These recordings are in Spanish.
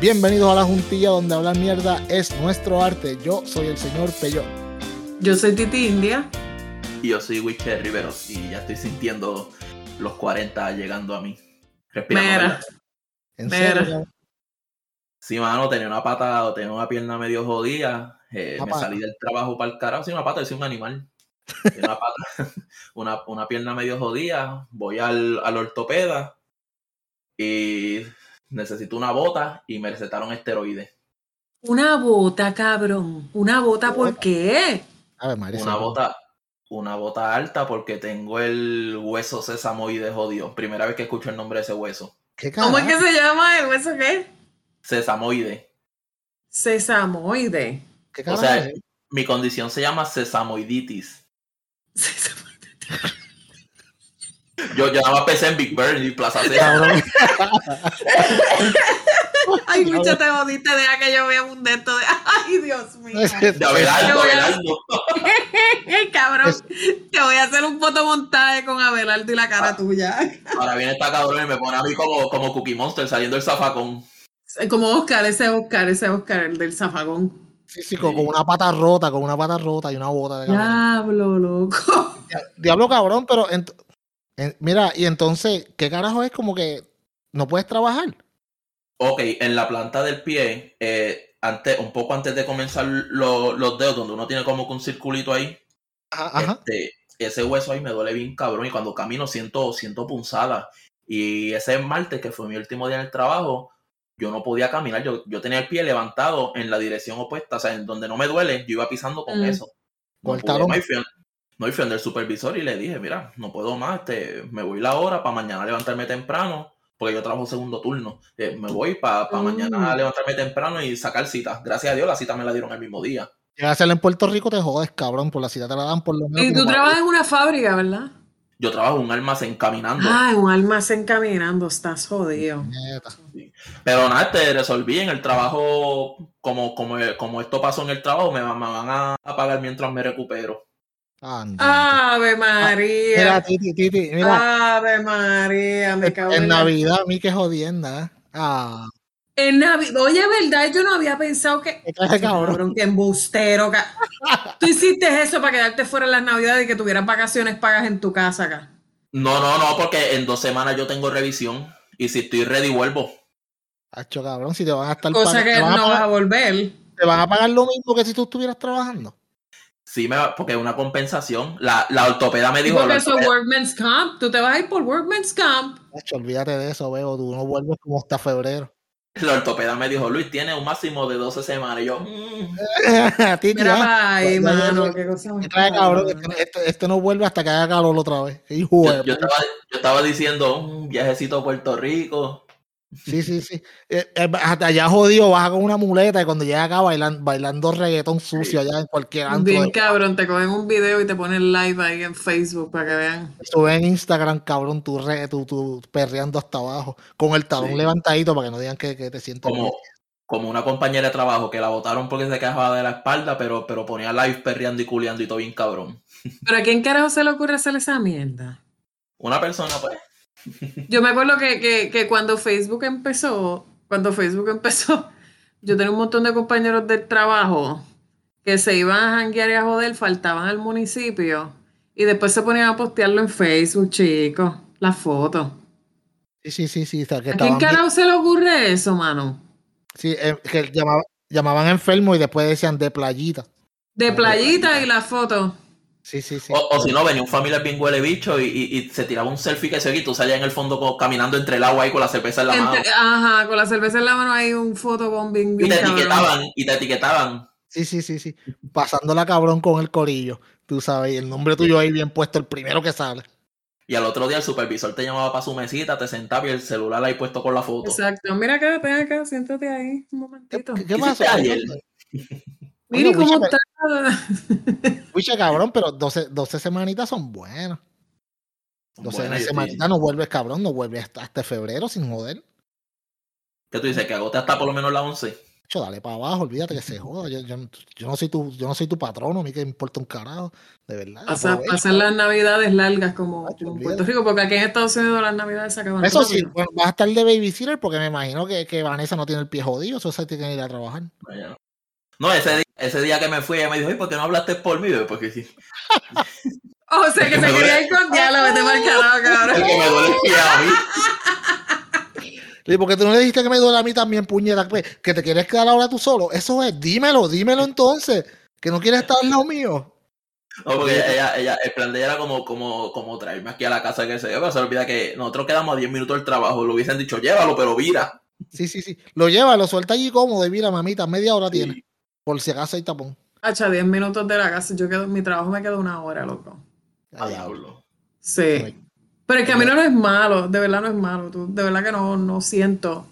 Bienvenidos a la juntilla donde hablar mierda es nuestro arte. Yo soy el señor Peyot. Yo soy Titi India. Y yo soy Wicher Riveros y ya estoy sintiendo los 40 llegando a mí. Respira. Mira. ¿En serio? Sí, mano, tenía una pata, tenía una pierna medio jodida. eh, me pata. salí del trabajo para el carajo. Sí, una pata, soy un animal. Tenía una pata, una, una pierna medio jodida. Voy al, al ortopeda y necesito una bota y me recetaron esteroides. Una bota, cabrón. Una bota, ¿por Bota. qué? A ver, María. Una bota, una bota alta porque tengo el hueso sesamoide jodido. Primera vez que escucho el nombre de ese hueso. ¿Qué ¿Cómo es que se llama el hueso qué? Sesamoide. Sesamoide. ¿Qué O sea, es? mi condición se llama sesamoiditis. Sesamoide. Yo, yo nada más pensé en Big Bird y Plaza Sésamo. Cabrón. Ay, mucho te jodiste, deja que yo vea un de esto de. Ay, Dios mío. De Abelardo, Abelardo. Cabrón, te voy a hacer un fotomontaje con Abelardo y la cara Ah. tuya. Ahora viene esta cabrón y me pone a mí como, como Cookie Monster saliendo del zafacón. Como Oscar, ese Oscar, ese Oscar, el del zafagón. Sí, sí, con, con una pata rota, con una pata rota y una bota de cabrón. Diablo, loco. Diablo cabrón, pero en- mira, y entonces, ¿qué carajo es como que no puedes trabajar? Ok, en la planta del pie, eh, antes, un poco antes de comenzar lo- los dedos, donde uno tiene como que un circulito ahí, Ajá, ajá. este, ese hueso ahí me duele bien cabrón y cuando camino siento, siento punzadas. Y ese martes, que fue mi último día en el trabajo, yo no podía caminar, yo, yo tenía el pie levantado en la dirección opuesta, o sea, en donde no me duele, yo iba pisando con Mm. eso. No, Cortaron. fui, no, y fui donde el supervisor y le dije, mira, no puedo más, este, me voy la hora para mañana levantarme temprano, porque yo trabajo segundo turno. Eh, me voy para Mm. mañana levantarme temprano y sacar citas. Gracias a Dios la cita me la dieron el mismo día. Llegas a hacerla en Puerto Rico, te jodes, cabrón, por la cita te la dan por lo menos. Y tú trabajas en una fábrica, ¿verdad? Yo trabajo en un almacén caminando. Ah, en un almacén caminando, estás jodido. Neta. Pero nada, te resolví en el trabajo, como, como, como esto pasó en el trabajo, me, van- me van a pagar mientras me recupero. Anda. Ave Mira, María. Titi, Titi, mira, Ave María, me cago en en la- Navidad a mí que jodienda. ¿eh? Ah, En Navidad. Oye, ¿verdad? Yo no había pensado que. qué clase cabrón. Cabrón, que embustero. ca- Tú hiciste eso para quedarte fuera en las Navidades y que tuvieras vacaciones pagas en tu casa acá. No, no, no, porque en dos semanas yo tengo revisión y si estoy ready vuelvo. Hacho, cabrón, si te van a estar Cosa pagando- que a no vas a pagar, volver. te van a pagar lo mismo que si tú estuvieras trabajando. Sí, me va- porque es una compensación. La, la ortopeda me dijo. Porque eso Workman's Camp. Tú te vas a ir por Workman's Camp. Hacho, olvídate de eso, veo, tú no vuelves como hasta febrero. La ortopeda me dijo, Luis, tiene un máximo de 12 semanas. Y yo, mm, Mira ah, para ahí, ya, ya, mano. Qué cosa más ¿qué trae, cabrón? Este, este- este no vuelve hasta que haga calor otra vez. Hijo de yo, yo estaba, yo estaba diciendo, un viajecito a Puerto Rico. Sí, sí, sí. Eh, eh, hasta allá jodido, baja con una muleta y cuando llega acá bailan, bailando reggaetón sucio allá en cualquier antro. Bien de- cabrón, te cogen un video y te ponen live ahí en Facebook para que vean. Sube en Instagram, cabrón, tú, re- tú, tú perreando hasta abajo, con el talón Sí. levantadito para que no digan que, que te sientes Como, bien. como una compañera de trabajo que la votaron porque se quejaba de la espalda, pero, pero ponía live perreando y culeando y todo bien cabrón. Pero a quién carajo se le ocurre hacer esa mierda. Una persona, pues. Yo me acuerdo que, que, que cuando Facebook empezó, cuando Facebook empezó, yo tenía un montón de compañeros del trabajo que se iban a janguear y a joder, faltaban al municipio y después se ponían a postearlo en Facebook, chicos, las fotos. Sí, sí, sí, sí. que ¿A quién carajo se le ocurre eso, mano? sí, eh, que llamaba- llamaban enfermo y después decían de playita. De playita y las fotos. Sí, sí, sí. O, o si no, venía un familiar bien huele bicho y, y- y se tiraba un selfie que se y tú salías en el fondo como caminando entre el agua ahí con la cerveza en la mano. Entre- ajá, con la cerveza en la mano hay un fotobombing Y bien te cabrón. etiquetaban, y te etiquetaban. Sí, sí, sí, sí. Pasándola cabrón con el corillo. Tú sabes, y el nombre tuyo ahí bien puesto, el primero que sale. Y al otro día el supervisor te llamaba para su mesita, te sentaba y el celular ahí puesto con la foto. Exacto. Mira acá, ven acá, siéntate ahí un momentito. ¿Qué, qué ¿Qué pasó? ayer? Mire Oye, cómo está. Wicha, cabrón, pero 12, 12 semanitas son buenas. 12 Bueno, yo semanitas no vuelves, cabrón, no vuelves hasta, hasta febrero sin joder. ¿Qué tú dices? ¿Que agote hasta por lo menos la 11? Yo, dale para abajo, olvídate que se joda. Yo, yo, yo no soy tu, yo no soy tu patrono, a mí que me importa un carajo, de verdad. Pasa- aprovecha. Pasan las navidades largas como, en olvídate. Puerto Rico, porque aquí en Estados Unidos las navidades se acaban Eso sí, bueno, vas a estar de babysitter porque me imagino que, que Vanessa no tiene el pie jodido, eso se tiene que ir a trabajar. No, ya no. Ese día, ese día que me fui, ella me dijo, "Oye, ¿por qué no hablaste por mí? Yo, Porque sí. O sea que Me se quería ir con diablo, vete mal carajo, cabrón. Porque me duele el pie a mí. ¿Y por qué tú no le dijiste que me duele a mí también, puñeta? Pues, Que te quieres quedar ahora tú solo. Eso es, dímelo, dímelo entonces. Que no quieres estar al lado mío. No, porque ella, ella, el plan de ella era como, como, como traerme aquí a la casa que se yo, pero se olvida que nosotros quedamos a 10 minutos del trabajo. Lo hubiesen dicho, llévalo, pero vira. Sí, sí, sí. Lo lleva, lo suelta allí cómodo y mira, mamita, media hora Sí. tiene. Por si acaso hay tapón. Hacha, 10 minutos de la casa. Yo quedo, mi trabajo me queda una hora, loco. A diablo. Sí. Pero el camino no es malo, de verdad no es malo. Tú, de verdad que no, no siento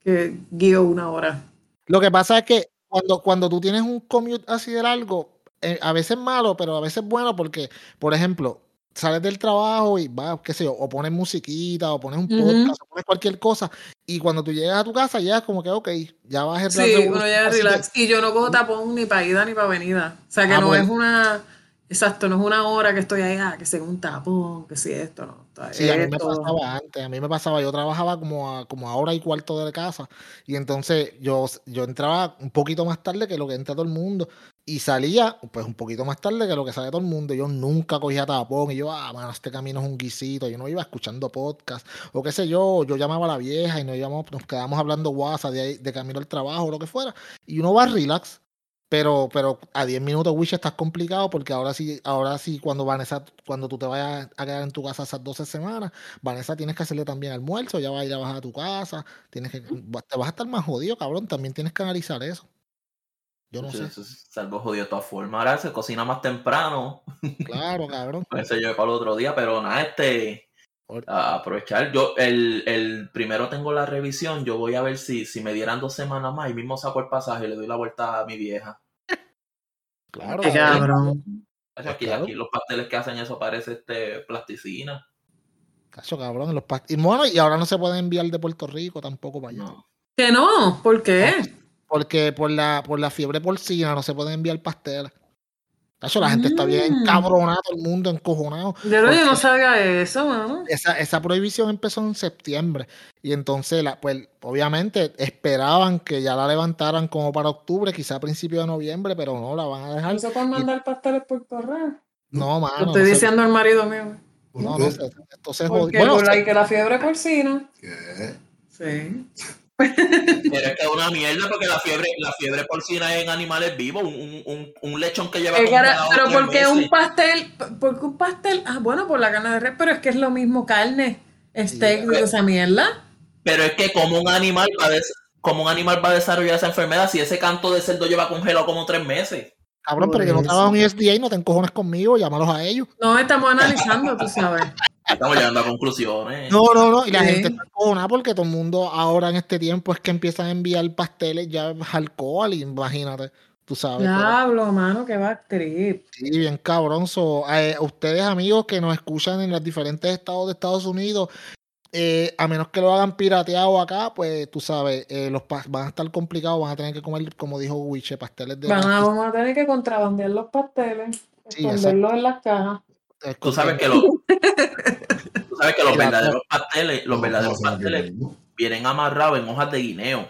que guío una hora. Lo que pasa es que cuando, cuando tú tienes un commute así de largo, eh, a veces malo, pero a veces bueno porque, por ejemplo, sales del trabajo y vas, qué sé yo, o pones musiquita, o pones un podcast, o pones cualquier cosa, y cuando tú llegas a tu casa ya es como que, ok, ya vas a Sí, uno ya relax. Y yo no cojo tapón ni para ida ni para venida. O sea que Ah, no bueno. es una. Exacto, no es una hora que estoy ahí, ah, que sea un tapón, que si esto, no. Sí, a mí me pasaba antes, a mí me pasaba, yo trabajaba como a, como a hora y cuarto de casa y entonces yo, yo entraba un poquito más tarde que lo que entra todo el mundo y salía pues un poquito más tarde que lo que sale todo el mundo. Yo nunca cogía tapón y yo, ah, mano, este camino es un guisito, yo no iba escuchando podcast o qué sé yo, yo llamaba a la vieja y nos, íbamos, nos quedamos hablando WhatsApp de, de camino al trabajo o lo que fuera y uno va relax. Pero, pero a 10 minutos, Wish, estás complicado porque ahora sí, ahora sí, cuando Vanessa, cuando tú te vayas a quedar en tu casa esas 12 semanas, Vanessa tienes que hacerle también almuerzo, ya va a ir a bajar a tu casa, tienes que, te vas a estar más jodido, cabrón, también tienes que analizar eso. Yo no sé, eso es Salvo jodido de todas formas. Ahora se cocina más temprano. claro, cabrón. Puede ser yo para el otro día, pero nada, este. A aprovechar. Yo, el, el primero tengo la revisión. Yo voy a ver si, si me dieran dos semanas más y mismo saco el pasaje y le doy la vuelta a mi vieja. Claro, Qué cabrón. cabrón. Aquí, claro. aquí los pasteles que hacen eso parece este plasticina. Cacho, cabrón. los past- y bueno, y ahora no se puede enviar de Puerto Rico tampoco para allá. No. Que no, ¿por qué? Porque por la, por la fiebre porcina no se pueden enviar pasteles. Cacho, la gente está bien Mm. cabronada, todo el mundo encojonado. Yo, no- yo no sabía eso, mano. esa, esa prohibición empezó en septiembre y entonces la, pues obviamente esperaban que ya la levantaran como para octubre, quizá a principios de noviembre, pero no la van a dejar. No se pueden mandar pasteles por correo. No, Lo mano. estoy no se- diciendo al marido mío. ¿Por no, no se jodió. Porque Bueno, se- que la fiebre porcina. ¿Qué? Sí. Pero es que es una mierda porque la fiebre, la fiebre porcina es en animales vivos. Un, un, lechón que lleva congelado pero tres ¿por qué meses. un pastel? ¿Por qué un pastel? Ah, bueno, por la carne de res, pero es que es lo mismo carne, steak, esa mierda. Pero es que como un animal va a como un animal va a desarrollar esa enfermedad si ese canto de cerdo lleva congelado como tres meses. Cabrón, pero que no eso. trabajan en USDA y no te encojones conmigo, llámalos a ellos. No, estamos analizando, tú sabes. Estamos llegando a conclusiones. No, no, no. Y la Sí. gente está encojonada porque todo el mundo ahora en este tiempo es que empiezan a enviar pasteles ya alcohol, imagínate. Tú sabes. pero- Diablo, mano, que va trip. Sí, bien cabrón. So, eh, ustedes, amigos que nos escuchan en los diferentes estados de Estados Unidos, eh, a menos que lo hagan pirateado acá, pues tú sabes, eh, los van a estar complicados, van a tener que comer, como dijo Wiche, pasteles de Van a, vamos a tener que contrabandear los pasteles, Sí, esconderlos en las cajas. Es Tú sabes que los, tú sabes que los verdaderos pasteles, los No, verdaderos pasteles vienen amarrados en hojas de guineo.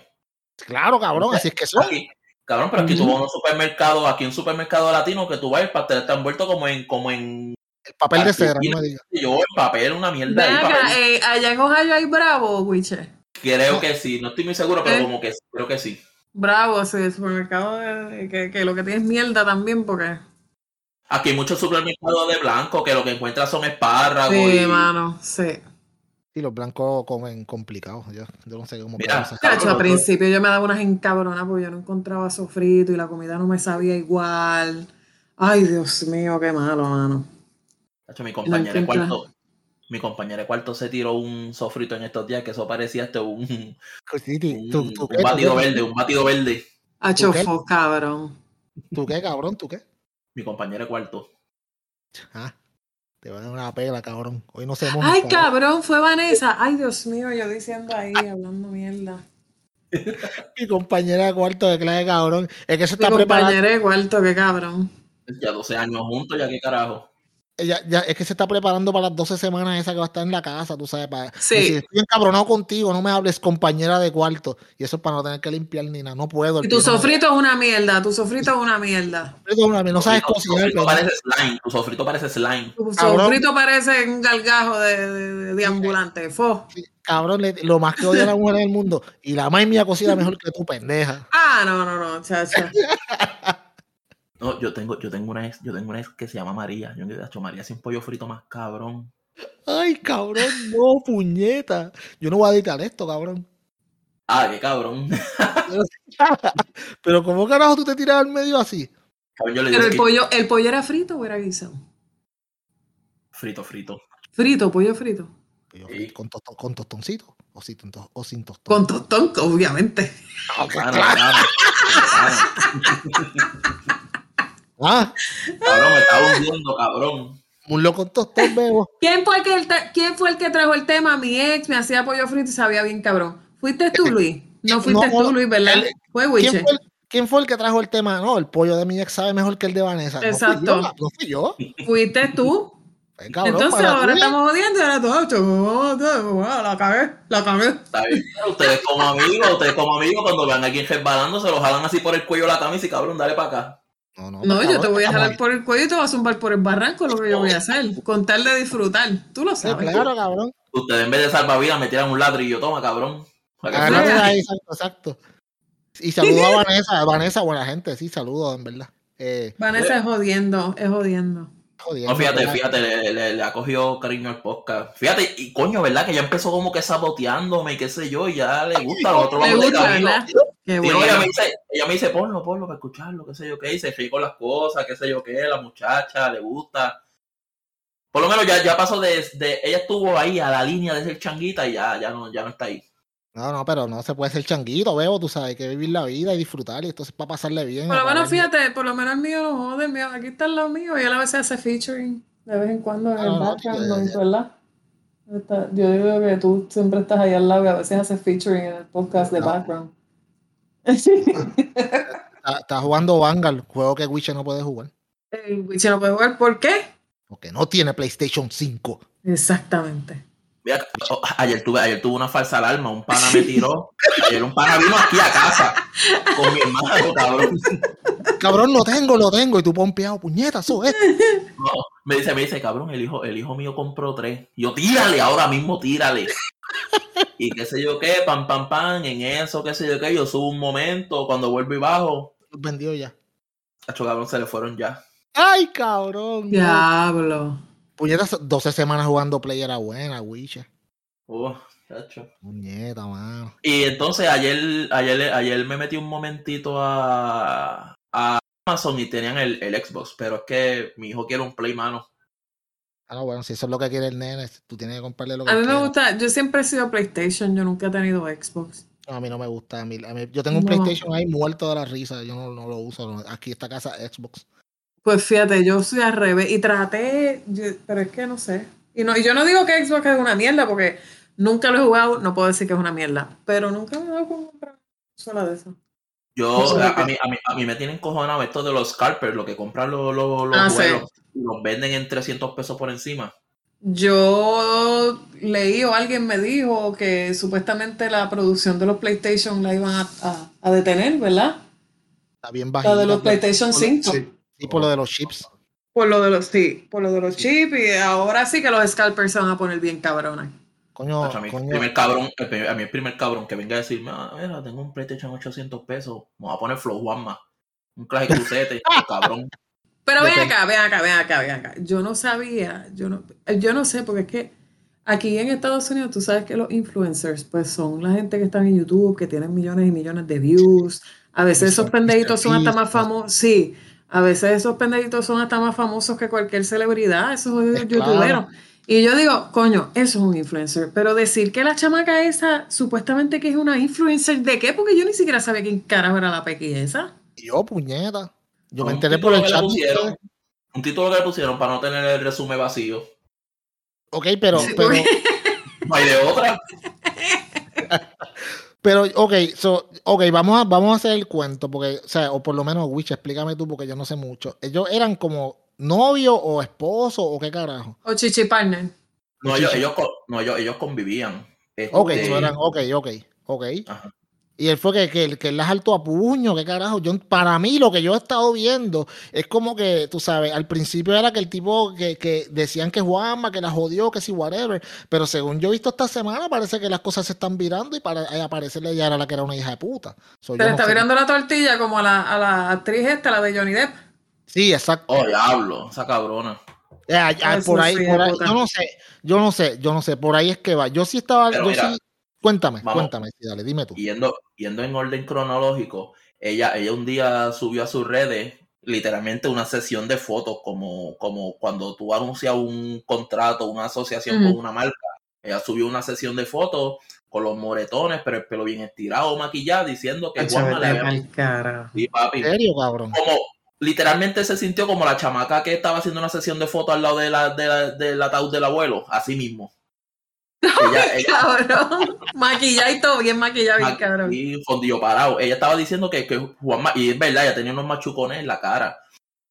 Claro, cabrón, así es que son. Aquí, cabrón, pero aquí tú vas a un supermercado, aquí un supermercado latino que tú vas y el pastel está envuelto como en, como en El papel de cera, no me digas. yo en papel, una mierda ahí, papel. eh, allá en Ohio hay Bravo, Wiche. Creo que sí, no estoy muy seguro, pero ¿Eh? como que sí, creo que sí. Bravo, sí, el supermercado de- que, que lo que tiene es mierda también, porque. Aquí hay muchos supermercados de blanco que lo que encuentras son espárragos Sí, y mano, sí. Y los blancos comen complicados. Yo, yo no sé cómo Mira, Cacho, al principio yo me daba unas encabronas porque yo no encontraba sofrito y la comida no me sabía igual. Ay, Dios mío, qué malo, mano. Mi compañera de cuarto, mi compañera de cuarto se tiró un sofrito en estos días que eso parecía este un, un, Sí, sí, ¿Tú, tú qué, un batido verde, un batido verde. A ¿Tú qué? chofo, cabrón. ¿Tú qué, cabrón? ¿Tú qué? Mi compañera de cuarto. Ah, te va a dar una pela, cabrón. Hoy no se Ay, cabrón, fue Vanessa. Ay, Dios mío, yo diciendo ahí, hablando mierda. Mi compañera de cuarto de clase, cabrón. Es que se Mi está preparando. compañera de cuarto, qué cabrón. Ya 12 años juntos, ya qué carajo. Ya, ya, es que se está preparando para las 12 semanas esa que va a estar en la casa, tú sabes. Para, Sí. decir, estoy encabronado contigo, no me hables, compañera de cuarto. Y eso es para no tener que limpiar ni nada. No puedo. Y tu no sofrito es una mierda, tu sofrito es una mierda. Sofrito es una mierda, No sabes Tu cocinar. sofrito pero- parece slime, tu sofrito parece slime. Tu Cabrón. sofrito parece un galgajo de, de, de ambulante. Fo. Cabrón, lo más que odia a la mujer en el mundo. Y la más mía cocina mejor que tu pendeja. Ah, no, no, no, chacho. No, yo tengo, yo tengo una ex, yo tengo una ex que se llama María. Yo he hecho María sin pollo frito más cabrón. Ay, cabrón, no, puñeta. Yo no voy a editar esto, cabrón. Ah, qué cabrón. Pero ¿cómo carajo tú te tiras al medio así? Cabrón, yo le digo Pero el que- pollo, ¿el pollo era frito o era guisado? frito, frito. Frito, pollo frito. Sí. Con, tostón- con tostoncito o sin, to- o sin tostón. Con tostón, obviamente. Ah, Claro, claro. claro, claro. Ah, Cabrón, me está hundiendo, cabrón. muslo con tostón, bebo. ¿Quién fue, el que, el ¿Quién fue el que trajo el tema? Mi ex me hacía pollo frito y sabía bien cabrón. ¿Fuiste tú, Luis? No fuiste No, tú, Luis, ¿verdad? el- Fue ¿Quién Wiche. fue, el, quién fue el que trajo el tema? No, el pollo de mi ex sabe mejor que el de Vanessa. No fui Exacto. yo, No fui yo. Fuiste tú. Pues, cabrón, Entonces ahora estamos jodiendo y ahora tú, "Ah, chaval, ah, la cagué, la cagué. Está bien. Ustedes como amigos, ustedes como amigos, cuando vean a alguien resbalando, se lo jalan así por el cuello la camisa y cabrón, dale para acá. No, no, No, pues, yo te voy a jalar por el cuello y te voy a zumbar por el barranco, lo que yo voy a hacer. Con tal de disfrutar. Tú lo Sí, sabes. claro, cabrón. Ustedes en vez de salvavidas me tiran un ladrillo, toma, cabrón. Ahí, exacto, exacto. Y saludo a Vanessa. Vanessa, buena gente, sí, saludo, en verdad. Eh, Vanessa es jodiendo, es jodiendo. Jodiendo, No, fíjate, fíjate, le, le- le ha cogido cariño al podcast. Fíjate, y coño, ¿verdad? Que ya empezó como que saboteándome y qué sé yo, y ya le gusta Y no, bueno. ella, me dice, ella me dice, ponlo, ponlo para escucharlo, qué sé yo qué, y se ríe con las cosas, qué sé yo qué, la muchacha, le gusta. Por lo menos ya, ya pasó de, de- ella estuvo ahí a la línea de ser changuita y ya, ya no, ya no está ahí. No, no, pero no se puede ser changuito, veo, tú sabes, hay que vivir la vida y disfrutar, y esto es para pasarle bien. Por lo menos, fíjate, por lo menos el mío no jode, mío, aquí está el lado mío, y él a veces hace featuring de vez en cuando en Ah, el no, background, ya, noise, ya. ¿verdad? Está- yo digo que tú siempre estás ahí al lado y a veces haces featuring en el podcast de No. background. Está, está jugando Vanguard, juego que Wiche no puede jugar, El Wichi no puede jugar, ¿por qué? porque no tiene PlayStation 5. Exactamente. Mira, oh, ayer tuve, ayer tuve una falsa alarma, un pana me tiró, ayer un pana vino aquí a casa con mi hermano, cabrón. Cabrón, lo tengo, lo tengo, y tú pompeado, puñeta, eso es. No, me dice, me dice, cabrón, el hijo, el hijo mío compró tres. Yo, tírale, ahora mismo tírale. Y qué sé yo qué, pam, pam, pam, en eso, qué sé yo qué, yo subo un momento, cuando vuelvo y bajo, vendió ya. cacho cabrón, se le fueron ya. Ay, cabrón. Diablo. Puñeta, 12 semanas jugando Play era buena, Wiche. Uh, cacho. Puñeta, mano. Y entonces ayer, ayer, ayer me metí un momentito a, a Amazon y tenían el, el Xbox, pero es que mi hijo quiere un Play, mano. Ah, no, bueno, si eso es lo que quiere el nene, tú tienes que comprarle lo que A mí me quiera. gusta, yo siempre he sido PlayStation, yo nunca he tenido Xbox. No, a mí no me gusta. A mí, a mí- yo tengo un No. PlayStation ahí muerto de la risa. Yo no, no lo uso. no. Aquí esta casa Xbox. Pues fíjate, yo soy al revés y traté, yo- pero es que no sé. Y, no, y yo no digo que Xbox es una mierda porque nunca lo he jugado, no puedo decir que es una mierda, pero nunca me he dado con comprar sola de eso. Yo, a, mí, a, mí, a mí me tienen cojonado esto de los scalpers, lo que compran los, los, los Ah, sí. y los venden en 300 pesos por encima. Yo leí o alguien me dijo que supuestamente la producción de los PlayStation la iban a, a- a detener, ¿verdad? Está bien La bajita. de los PlayStation por- 5. Sí, sí, por lo de los chips. Por lo de los, sí, por lo de los chips y ahora sí que los scalpers se van a poner bien cabrones. Coño, a, mí, coño. primer cabrón, el primer- a mí el primer cabrón que venga a decirme, ah, mira, tengo un PlayStation 800 pesos, me voy a poner Flow Juanma, un clase crucete, cabrón. Pero ven acá, ven acá, ven acá, ven acá. Yo no sabía, yo no, yo no sé, porque es que aquí en Estados Unidos tú sabes que los influencers, pues son la gente que están en YouTube, que tienen millones y millones de views. A veces Y esos pendejitos son hasta más famosos. Sí, a veces esos pendejitos son hasta más famosos que cualquier celebridad, esos Es claro. youtuberos. Y yo digo, coño, eso es un influencer. Pero decir que la chamaca esa, supuestamente que es una influencer, ¿de qué? Porque yo ni siquiera sabía quién carajo era la pequi esa. Yo, puñeta. Yo me enteré por el chat. pusieron. Un título que le pusieron para no tener el resumen vacío. Ok, pero, pero, No hay de otra. Pero, ok, so, okay vamos, a, vamos a hacer el cuento, porque, o sea, o por lo menos, Witch, explícame tú, porque yo no sé mucho. Ellos eran como novio o esposo o qué carajo. O chichi partner. No, ellos, ellos, no, ellos, ellos convivían. Ok, este, eran, ok, ok, ok. Ajá. Y él fue que, que, que él las saltó a puño, qué carajo. Yo, para mí, lo que yo he estado viendo es como que, tú sabes, al principio era que el tipo que, que decían que Juanma, que la jodió, que si whatever. Pero según yo he visto esta semana, parece que las cosas se están virando y para eh, aparecerle ella era la que era una hija de puta. Se está virando la tortilla como a la, a la actriz esta, la de Johnny Depp. Sí, exacto. Oh, diablo, esa cabrona. por ahí, por ahí, yo no sé, yo no sé, yo no sé, por ahí es que va. Yo sí estaba, yo sí, Cuéntame, cuéntame, dale, dime tú. Yendo, yendo en orden cronológico, ella, ella un día subió a sus redes literalmente una sesión de fotos, como, como cuando tú anuncias un contrato, una asociación con una marca. Ella subió una sesión de fotos con los moretones, pero el pelo bien estirado, maquillado, diciendo que Juanma le había... Sí, papi. ¿En serio, cabrón? Como, literalmente se sintió como la chamaca que estaba haciendo una sesión de fotos al lado de la, de la, del ataúd del abuelo, así mismo. Ella, cabrón. Maquilladito, bien maquillado, bien cabrón. Y fondillo parado. Ella estaba diciendo que, que Juanma, y es verdad, ella tenía unos machucones en la cara.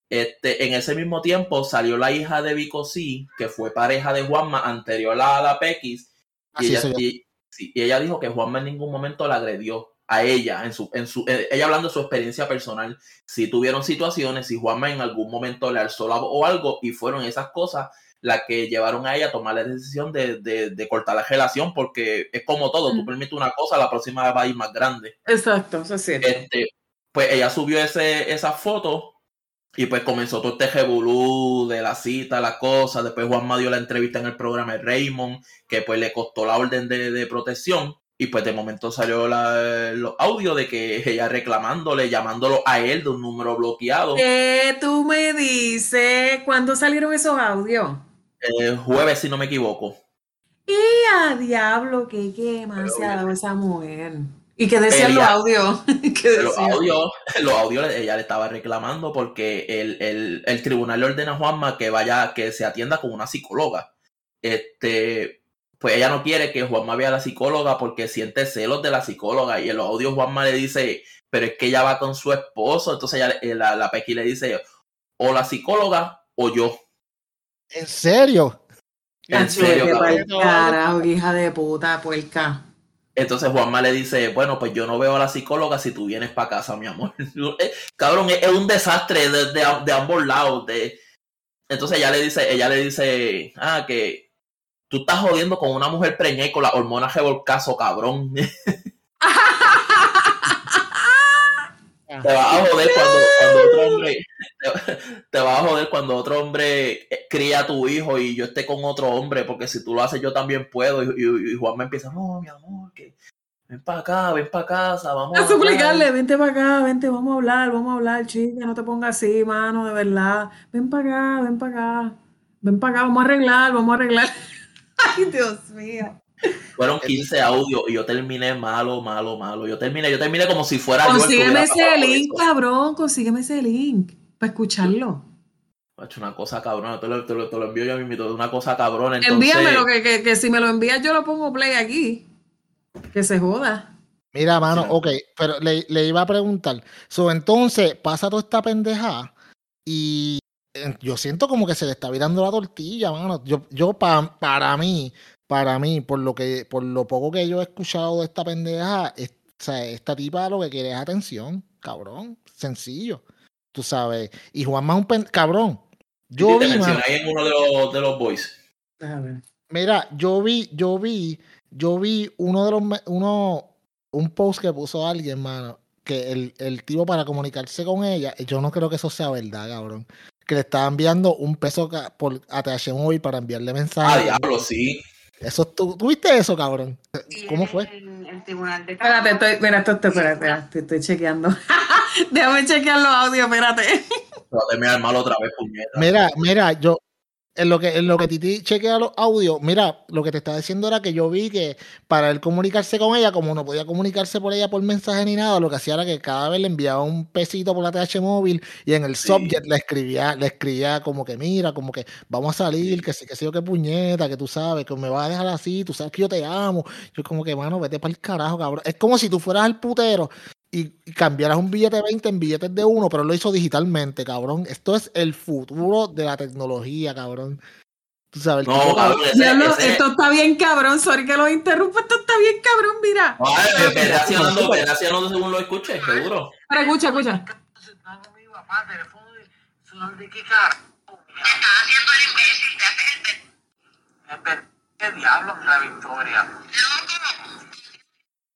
Este, en ese mismo tiempo salió la hija de Vico C, que fue pareja de Juanma anterior a la Pequis. Y ella, y, ella, dijo que Juanma en ningún momento la agredió a ella, en su, en su, eh, ella hablando de su experiencia personal. Si tuvieron situaciones, si Juanma en algún momento le alzó la o algo, y fueron esas cosas la que llevaron a ella a tomar la decisión de, cortar la relación, porque es como todo, tú permites una cosa, la próxima va a ir más grande. Exacto, eso es cierto. Este, pues ella subió ese, esa foto y pues comenzó todo este revolú de la cita, la cosa. Después Juanma dio la entrevista en el programa de Raymond, que pues le costó la orden de, protección. Y pues de momento salió la, los audios de que ella reclamándole, llamándolo a él de un número bloqueado. ¿Qué tú me dices? ¿Cuándo salieron esos audios? El jueves, si no me equivoco. Y a diablo, que demasiado esa mujer. ¿Y que decían los audios? los audios, los audios, ella le estaba reclamando porque el, el, tribunal le ordena a Juanma que vaya, que se atienda con una psicóloga. Este, pues ella no quiere que Juanma vea a la psicóloga porque siente celos de la psicóloga. Y en los audios Juanma le dice, pero es que ella va con su esposo. Entonces ella, eh, la, la Pequi le dice, o la psicóloga o yo. ¿En serio? En serio, carajo, hija de puta, puerca. Entonces Juanma le dice, bueno, pues yo no veo a la psicóloga si tú vienes para casa, mi amor. Eh, cabrón, es, un desastre de, ambos lados. De... Entonces ella le dice, ella le dice, ah, que tú estás jodiendo con una mujer preñada y con la hormona revolcazo, cabrón. Te vas a joder cuando, otro hombre te, vas a joder cuando otro hombre cría a tu hijo y yo esté con otro hombre, porque si tú lo haces yo también puedo. Y, Juan me empieza, no, mi amor, que ven para acá, ven para casa, vamos a, a suplicarle, vente para acá, vente, vamos a hablar, vamos a hablar, chica, no te pongas así, mano, de verdad. Ven para acá, ven para acá, ven para acá, vamos a arreglar, vamos a arreglar. Ay, Dios mío. Fueron 15 audios y yo terminé malo, malo, malo. Yo terminé, yo terminé como si fuera consígueme ese link, cabrón, consígueme ese link para escucharlo. hecho una cosa cabrona, te lo, te lo, te lo envío yo mismo, una cosa cabrona. Entonces... Envíamelo, que, que, que si me lo envías yo lo pongo play aquí. Que se joda. Mira, mano, ok, pero le, le, iba a preguntar. So, entonces, pasa toda esta pendeja y eh, yo siento como que se le está virando la tortilla, mano. Yo, yo para mí, para mí, por lo que, por lo poco que yo he escuchado de esta pendeja, esta tipa lo que quiere es atención, cabrón, sencillo, tú sabes. Y Juan más un pen, cabrón. Yo vi, ahí en uno de los, de los boys. Mira, yo vi, yo vi, yo vi uno de los, uno, un post que puso alguien, mano, que el, el tipo para comunicarse con ella, yo no creo que eso sea verdad, cabrón. Que le estaba enviando un peso por ATH Móvil para enviarle mensajes. Ah, diablo, sí. Eso, ¿tú, ¿Tuviste eso, cabrón? ¿Cómo fue? El, tribunal de Espérate, estoy, mira, esto, espérate, te estoy chequeando. Déjame chequear los audios, espérate. Déjame mal otra vez, puñeta. Mira, mira, yo, en lo que, en lo que Titi chequea los audios, mira, lo que te estaba diciendo era que yo vi que para él comunicarse con ella, como no podía comunicarse por ella por mensaje ni nada, lo que hacía era que cada vez le enviaba un pesito por la TH móvil y en el subject le escribía, le escribía como que mira, como que vamos a salir, que sí, que sé yo qué puñeta, que tú sabes, que me vas a dejar así, tú sabes que yo te amo. Yo como que, mano, vete para el carajo, cabrón. Es como si tú fueras al putero y, cambiaras un billete de 20 en billetes de uno, pero lo hizo digitalmente, cabrón. Esto es el futuro de la tecnología, cabrón. Tú sabes, no, cabrón, esto está bien cabrón, sorry que lo interrumpa, esto está bien cabrón, mira. Vale, pero haciendo, haciendo según lo escuche, seguro. Pero escucha, escucha. ¿Qué diablos la victoria?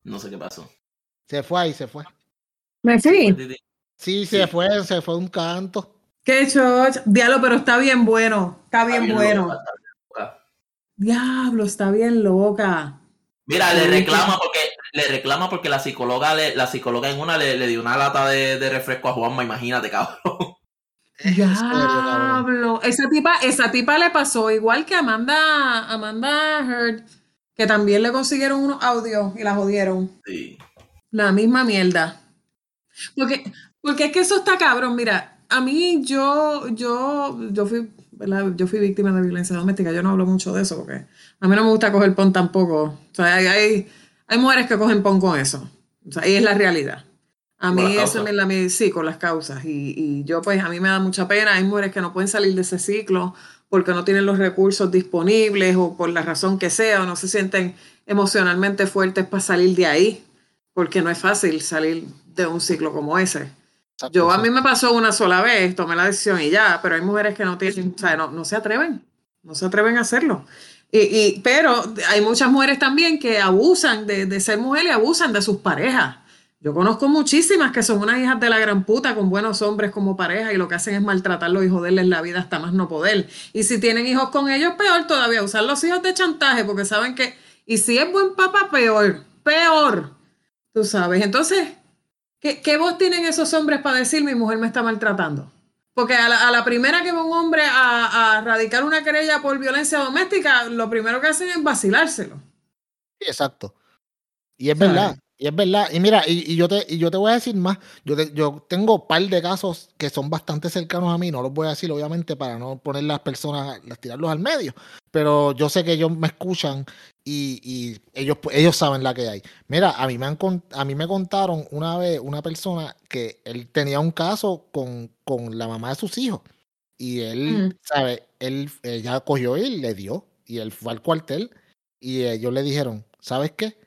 No sé qué pasó. Se fue ahí, se fue. ¿Me fui? Sí, se fue, se fue un canto. Qué choch. Diablo, pero está bien bueno. Está bien, bueno. Diablo, está bien loca. Mira, le reclama porque le reclama porque la psicóloga la psicóloga en una le, dio una lata de, refresco a Juanma, imagínate, cabrón. Diablo. Esa tipa, esa tipa le pasó igual que Amanda, Amanda Heard, que también le consiguieron unos audios y la jodieron. Sí. La misma mierda. Porque, porque es que eso está cabrón. Mira, a mí yo, yo, yo fui, Yo fui víctima de violencia doméstica. Yo no hablo mucho de eso porque a mí no me gusta coger pon tampoco. O sea, hay, hay, mujeres que cogen pon con eso. O sea, ahí es la realidad. A mí eso es la sí, con las causas. Y, y, yo, pues, a mí me da mucha pena. Hay mujeres que no pueden salir de ese ciclo porque no tienen los recursos disponibles o por la razón que sea, o no se sienten emocionalmente fuertes para salir de ahí porque no es fácil salir de un ciclo como ese. Yo a mí me pasó una sola vez, tomé la decisión y ya, pero hay mujeres que no tienen, o sea, no, se atreven, no se atreven a hacerlo. Y, pero hay muchas mujeres también que abusan de, de, ser mujer y abusan de sus parejas. Yo conozco muchísimas que son unas hijas de la gran puta con buenos hombres como pareja y lo que hacen es maltratarlos y joderles la vida hasta más no poder. Y si tienen hijos con ellos, peor todavía, usar los hijos de chantaje porque saben que, y si es buen papá, peor, peor. Tú sabes. Entonces, ¿qué, ¿qué, voz tienen esos hombres para decir mi mujer me está maltratando? Porque a la, primera que va un hombre a, a, radicar una querella por violencia doméstica, lo primero que hacen es vacilárselo. Exacto. Y es verdad. Y es verdad, y mira, y, yo te, y yo te voy a decir más, yo, yo tengo un par de casos que son bastante cercanos a mí, no los voy a decir obviamente para no poner las personas, las tirarlos al medio, pero yo sé que ellos me escuchan y, ellos, ellos saben la que hay. Mira, a mí, me han, a mí me contaron una vez una persona que él tenía un caso con, con la mamá de sus hijos y él, ¿sabe? Él, ella cogió y le dio y él fue al cuartel y ellos le dijeron, ¿sabes qué?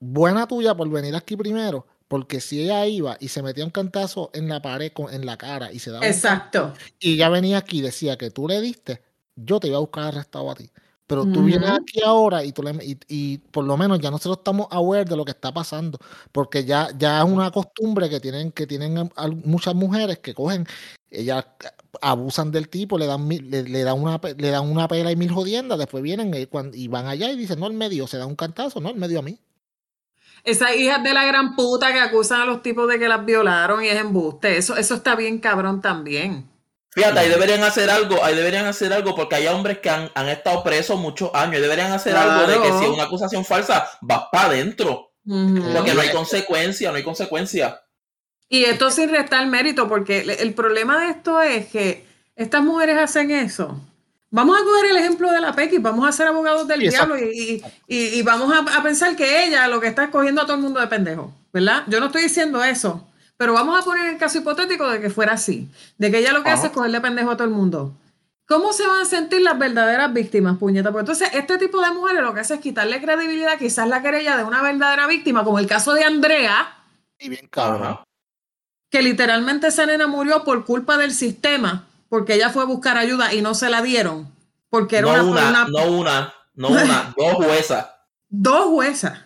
Buena tuya por venir aquí primero, porque si ella iba y se metía un cantazo en la pared, con, en la cara y se daba. Exacto. y ya venía aquí y decía que tú le diste, yo te iba a buscar arrestado a ti. Pero tú vienes aquí ahora y, tú le, y, por lo menos ya nosotros estamos aware de lo que está pasando, porque ya, ya es una costumbre que tienen, que tienen muchas mujeres que cogen, ellas abusan del tipo, le dan, le, dan, una, le dan una pela y mil jodiendas, después vienen y, y van allá y dicen, no, el medio, se da un cantazo, no, el medio a mí. Esas hijas de la gran puta que acusan a los tipos de que las violaron y es embuste. Eso, eso está bien cabrón también. Fíjate, ahí deberían hacer algo, ahí deberían hacer algo porque hay hombres que han, estado presos muchos años y deberían hacer algo de que si es una acusación falsa, va para adentro. Porque no hay consecuencia, no hay consecuencia. Y esto sin restar mérito, porque el problema de esto es que estas mujeres hacen eso Vamos a coger el ejemplo de la Pequi, vamos a ser abogados del diablo y, vamos a, pensar que ella lo que está escogiendo a todo el mundo de pendejo, ¿verdad? Yo no estoy diciendo eso, pero vamos a poner el caso hipotético de que fuera así, de que ella lo que hace es cogerle pendejo a todo el mundo. ¿Cómo se van a sentir las verdaderas víctimas, puñeta? Pues entonces, este tipo de mujeres lo que hace es quitarle credibilidad, quizás la querella de una verdadera víctima, como el caso de Andrea. Y bien cabrón. Que literalmente esa nena murió por culpa del sistema porque ella fue a buscar ayuda y no se la dieron. Porque era no una, No una, no una, dos juezas. Dos juezas.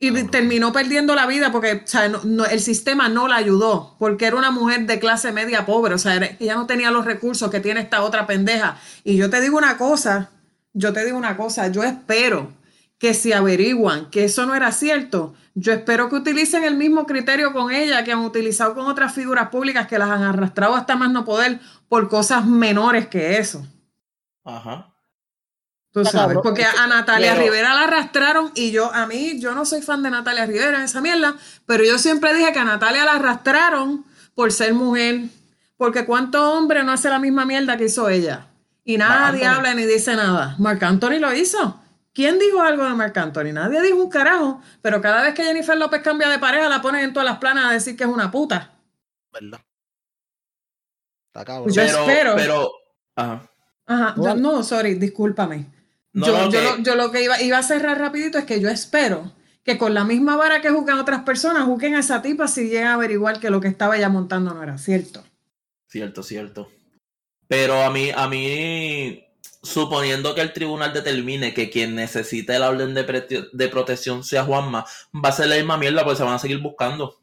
Y terminó perdiendo la vida porque el sistema no la ayudó, porque era una mujer de clase media pobre, o sea, ella no tenía los recursos que tiene esta otra pendeja. Y yo te digo una cosa, yo te digo una cosa, yo espero que si averiguan que eso no era cierto, yo espero que utilicen el mismo criterio con ella que han utilizado con otras figuras públicas que las han arrastrado hasta más no poder por cosas menores que eso. Ajá. Tú sabes, porque a Natalia Pero- Rivera la arrastraron y yo, a mí, yo no soy fan de Natalia Rivera, esa mierda, pero yo siempre dije que a Natalia la arrastraron por ser mujer, porque cuánto hombre no hace la misma mierda que hizo ella. Y nadie habla ni dice nada. Marc Anthony lo hizo. ¿Quién dijo algo de Marc Anthony? Nadie dijo un carajo, pero cada vez que Jennifer López cambia de pareja la ponen en todas las planas a decir que es una puta. ¿Verdad? Está cabrón. Pues Yo pero, espero. pero, ajá. Ajá, yo- no, sorry, discúlpame. No, yo, no, yo que- lo, yo lo que iba, iba a cerrar rapidito es que yo espero que con la misma vara que juzgan otras personas, juzguen a esa tipa si llegan a averiguar que lo que estaba ella montando no era cierto. Cierto, cierto. Pero a mí, a mí, suponiendo que el tribunal determine que quien necesite la orden de, protección sea Juanma, va a ser la misma mierda porque se van a seguir buscando.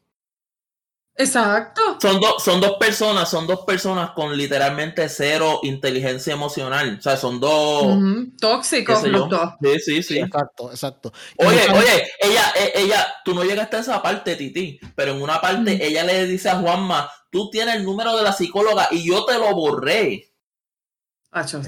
Exacto. Son, dos son dos personas, son dos personas con literalmente cero inteligencia emocional. O sea, son dos. Tóxicos los dos. Sí, sí, Sí, exacto, exacto. Oye, oye, ella, e- ella, tú no llegaste a esa parte, Titi, pero en una parte ella le dice a Juanma, tú tienes el número de la psicóloga y yo te lo borré.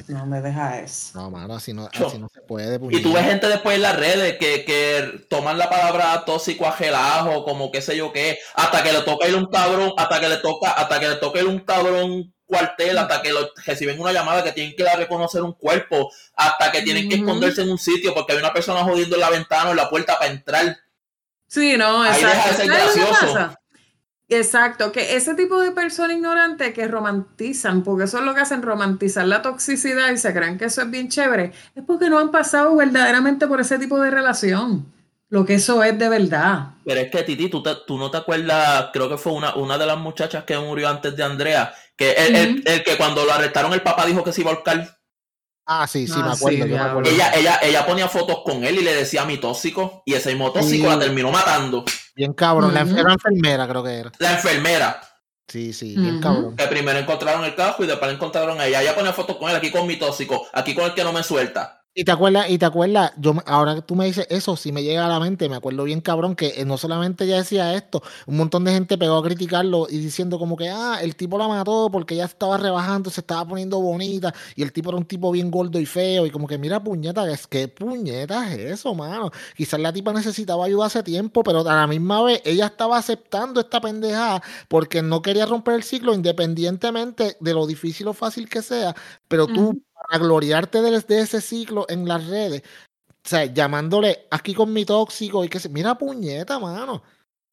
No me deja eso. No, mano, así no, así no se puede. Y tú ves gente después en las redes que, que toman la palabra tóxico a relajo, como qué sé yo qué, hasta que le toca ir un cabrón, hasta que le toca, hasta que le toca ir un cabrón cuartel, hasta que lo, reciben una llamada que tienen que ir a reconocer un cuerpo, hasta que tienen que esconderse en un sitio porque hay una persona jodiendo en la ventana o en la puerta para entrar. Sí, no, Ahí deja de ser ¿Sabes lo que gracioso. Exacto, que ese tipo de personas ignorantes que romantizan, porque eso es lo que hacen, romantizar la toxicidad y se creen que eso es bien chévere, es porque no han pasado verdaderamente por ese tipo de relación, lo que eso es de verdad. Pero es que Titi, tú, te- tú no te acuerdas, creo que fue una, una de las muchachas que murió antes de Andrea, que el, el- el que cuando lo arrestaron el papá dijo que se iba a ahorcar. Ah, sí, sí, Ah, me acuerdo. sí, yo me acuerdo. Ella, ella, ella ponía fotos con él y le decía mi tóxico, y ese mismo tóxico Sí. la terminó matando. Bien cabrón. La Ujú. enfer- era enfermera, creo que era. La enfermera, Sí, sí, bien cabrón. que primero encontraron el cajo y después la encontraron a ella. Ella ponía fotos con él, aquí con mi tóxico, aquí con el que no me suelta. Y te acuerdas, y te acuerdas, yo ahora que tú me dices eso, sí me llega a la mente, me acuerdo bien cabrón que eh, no solamente ella decía esto, un montón de gente pegó a criticarlo y diciendo como que, ah, el tipo la mató porque ella estaba rebajando, se estaba poniendo bonita y el tipo era un tipo bien gordo y feo y como que, mira, puñeta, es que puñeta es eso, mano. Quizás la tipa necesitaba ayuda hace tiempo, pero a la misma vez ella estaba aceptando esta pendejada porque no quería romper el ciclo independientemente de lo difícil o fácil que sea, pero tú. Para gloriarte de, de ese ciclo en las redes, o sea, llamándole aquí con mi tóxico y que se, mira puñeta, mano.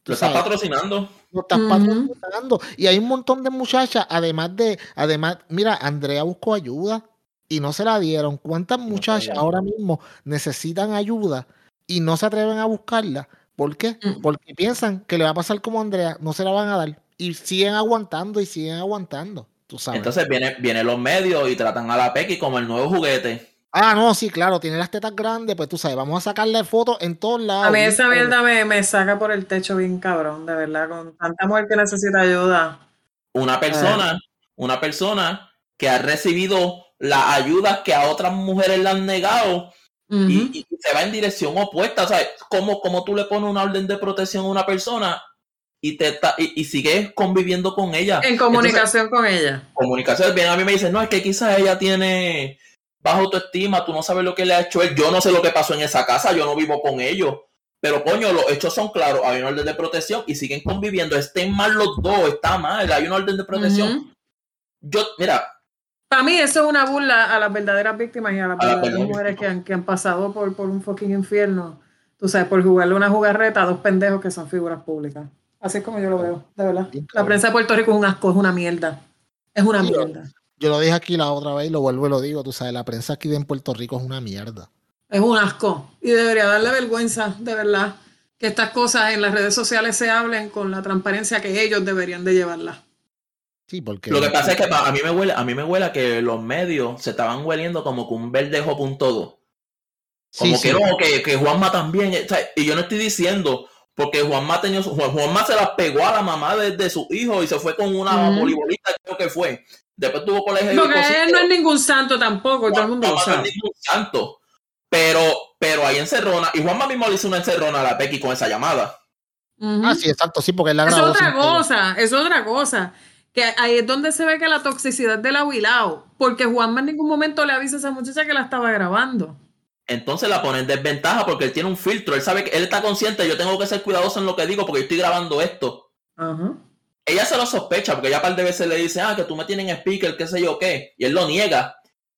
Lo está sabes, patrocinando. lo estás patrocinando. Y hay un montón de muchachas, además de, además, mira, Andrea buscó ayuda y no se la dieron. ¿Cuántas muchachas ahora mismo necesitan ayuda y no se atreven a buscarla? ¿Por qué? Mm. Porque piensan que le va a pasar como a Andrea, no se la van a dar. Y siguen aguantando y siguen aguantando. Tú sabes. Entonces viene, vienen los medios y tratan a la Pequi como el nuevo juguete. Ah, no, sí, claro, tiene las tetas grandes, pues tú sabes, vamos a sacarle fotos en todos lados. A mí esa mierda me, me saca por el techo bien cabrón, de verdad, con tanta mujer que necesita ayuda. Una persona, una persona que ha recibido las ayudas que a otras mujeres le han negado y, y se va en dirección opuesta. O sea, como, como tú le pones una orden de protección a una persona y te y, y sigues conviviendo con ella. En Entonces, comunicación con ella. comunicación. Bien, a mí me dicen, no, es que quizás ella tiene baja autoestima, tú no sabes lo que le ha hecho él. Yo no sé lo que pasó en esa casa, yo no vivo con ellos. Pero coño, los hechos son claros, hay una orden de protección y siguen conviviendo. Estén mal los dos, está mal, hay una orden de protección. Yo, mira, Para mí eso es una burla a las verdaderas víctimas y a las A verdaderas mujeres que han, que han pasado por, por un fucking infierno. Tú sabes, por jugarle una jugarreta a dos pendejos que son figuras públicas. Así es como yo lo veo, de verdad. La prensa de Puerto Rico es un asco, es una mierda. Es una mierda. Yo lo dije aquí la otra vez y lo vuelvo y lo digo, tú sabes, la prensa aquí en Puerto Rico es una mierda. Es un asco. Y debería darle vergüenza, de verdad, que estas cosas en las redes sociales se hablen con la transparencia que ellos deberían de llevarla. Sí, porque... lo que pasa es que a mí me huele, a mí me huele a que los medios se estaban hueliendo como que un verdejo punto dos. Sí, Como sí. que no, que, que Juanma también. o sea, y yo no estoy diciendo, porque Juanma, tenía, su- Juan- Juanma se las pegó a la mamá de, de su hijo y se fue con una voleibolista, creo que fue. Después tuvo colegio y Porque cositas. él no es ningún santo tampoco, todo el mundo lo Juanma no es sabe. ningún santo. Pero, pero ahí encerrona, y Juanma mismo le hizo una encerrona a la Pequi con esa llamada. Ujú. Ah, sí, exacto, sí, porque él la Es grabó otra cosa, es otra cosa. Que ahí es donde se ve que la toxicidad del aguilao, porque Juanma en ningún momento le avisa a esa muchacha que la estaba grabando. Entonces la pone en desventaja porque él tiene un filtro. Él sabe que él está consciente. Yo tengo que ser cuidadoso en lo que digo porque yo estoy grabando esto. Ella se lo sospecha porque ella par de veces le dice, ah, que tú me tienes en speaker, qué sé yo qué. Y él lo niega.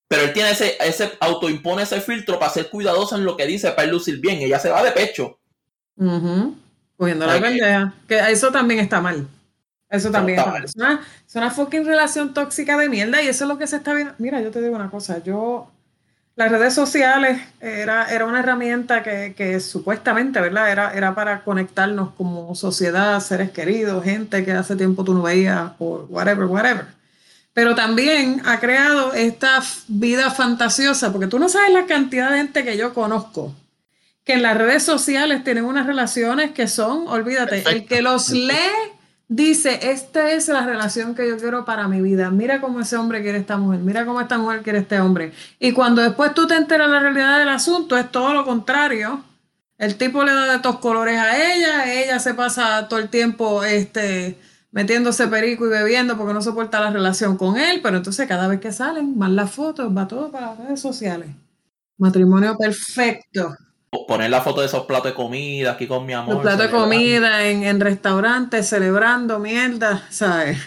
Pero él tiene ese, ese autoimpone ese filtro para ser cuidadoso en lo que dice, para lucir bien. Ella se va de pecho. Cogiendo la pendeja. Que eso también está mal. Eso también está mal. Es una, es una fucking relación tóxica de mierda y eso es lo que se está viendo. Mira, yo te digo una cosa. Yo las redes sociales era, era una herramienta que, supuestamente, ¿verdad? Era, era para conectarnos como sociedad, seres queridos, gente que hace tiempo tú no veías, o whatever, whatever. Pero también ha creado esta vida fantasiosa, porque tú no sabes la cantidad de gente que yo conozco, que en las redes sociales tienen unas relaciones que son, olvídate, el que los lee dice, esta es la relación que yo quiero para mi vida. Mira cómo ese hombre quiere esta mujer, mira cómo esta mujer quiere este hombre. Y cuando después tú te enteras la realidad del asunto, es todo lo contrario. El tipo le da de estos colores a ella, ella se pasa todo el tiempo este, metiéndose perico y bebiendo porque no soporta la relación con él, pero entonces cada vez que salen, más las fotos, va todo para las redes sociales. Matrimonio perfecto poner la foto de esos platos de comida aquí con mi amor. Los platos de comida en, en, restaurantes, celebrando mierda, ¿sabes?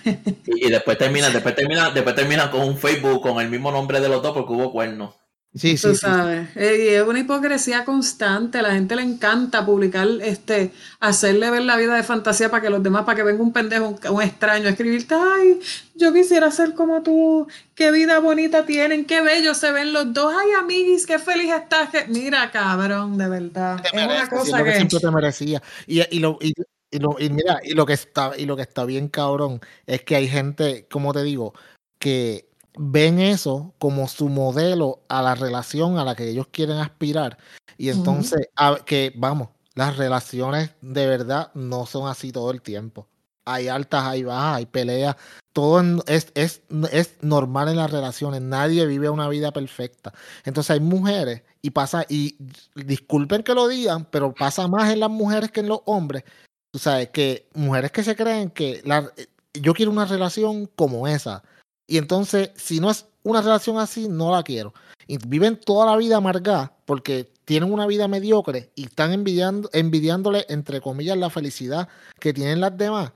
Y, después termina, después termina, después termina con un Facebook con el mismo nombre de los dos porque hubo cuernos. Sí, sí, Tú sabes. Eh, y es una hipocresía constante. A la gente le encanta publicar, este, hacerle ver la vida de fantasía para que los demás, para que venga un pendejo, un, extraño, a escribirte, ay, yo quisiera ser como tú, qué vida bonita tienen, qué bello se ven los dos, ay, amiguis, qué feliz estás. Mira, cabrón, de verdad. es una cosa que... siempre te merecía. Y, y lo, y, lo, y mira, y lo que está, y lo que está bien cabrón es que hay gente, como te digo, que ven eso como su modelo a la relación a la que ellos quieren aspirar. Y entonces, que vamos, las relaciones de verdad no son así todo el tiempo. Hay altas, hay bajas, hay peleas. Todo es, es, es normal en las relaciones. Nadie vive una vida perfecta. Entonces hay mujeres y pasa, y disculpen que lo digan, pero pasa más en las mujeres que en los hombres. Tú sabes, que mujeres que se creen que la, yo quiero una relación como esa y entonces, si no es una relación así, no la quiero. Y viven toda la vida amargada porque tienen una vida mediocre y están envidiando, envidiándole, entre comillas, la felicidad que tienen las demás.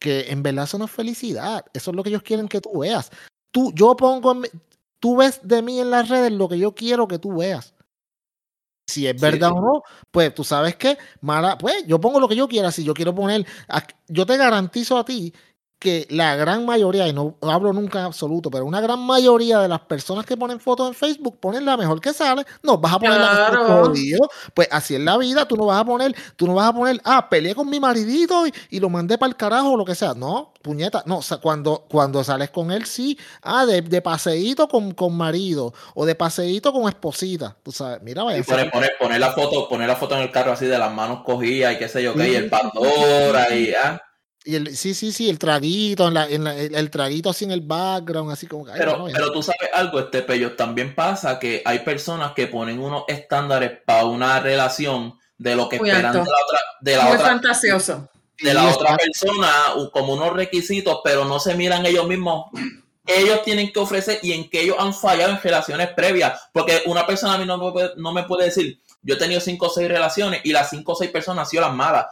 Que en verdad eso no es felicidad. Eso es lo que ellos quieren que tú veas. Tú, yo pongo, tú ves de mí en las redes lo que yo quiero que tú veas. Si es verdad o no, pues tú sabes que, mala, pues yo pongo lo que yo quiera. Si yo quiero poner, yo te garantizo a ti que la gran mayoría, y no hablo nunca en absoluto, pero una gran mayoría de las personas que ponen fotos en Facebook ponen la mejor que sale. No, vas a poner la mejor Pues así es la vida, tú no vas a poner, tú no vas a poner, ah, peleé con mi maridito y, lo mandé para el carajo o lo que sea. No, puñeta, no, o sea, cuando, cuando sales con él, sí, ah, de, de paseíto con, con marido o de paseíto con esposita. Tú sabes, mira, vaya. poner, poner, la foto, poner la foto en el carro así de las manos cogidas y qué sé yo, que y el Pandora y ah. Y el, sí, sí, sí, el traguito, en la, en la, el, traguito así en el background, así como Pero, pero tú sabes algo, este pello, también pasa que hay personas que ponen unos estándares para una relación de lo que esperan de la otra, de la otra, fantasioso. De la otra persona, como unos requisitos, pero no se miran ellos mismos. Ellos tienen que ofrecer y en que ellos han fallado en relaciones previas. Porque una persona a mí no me puede, no me puede decir, yo he tenido cinco o seis relaciones y las cinco o seis personas han sido las malas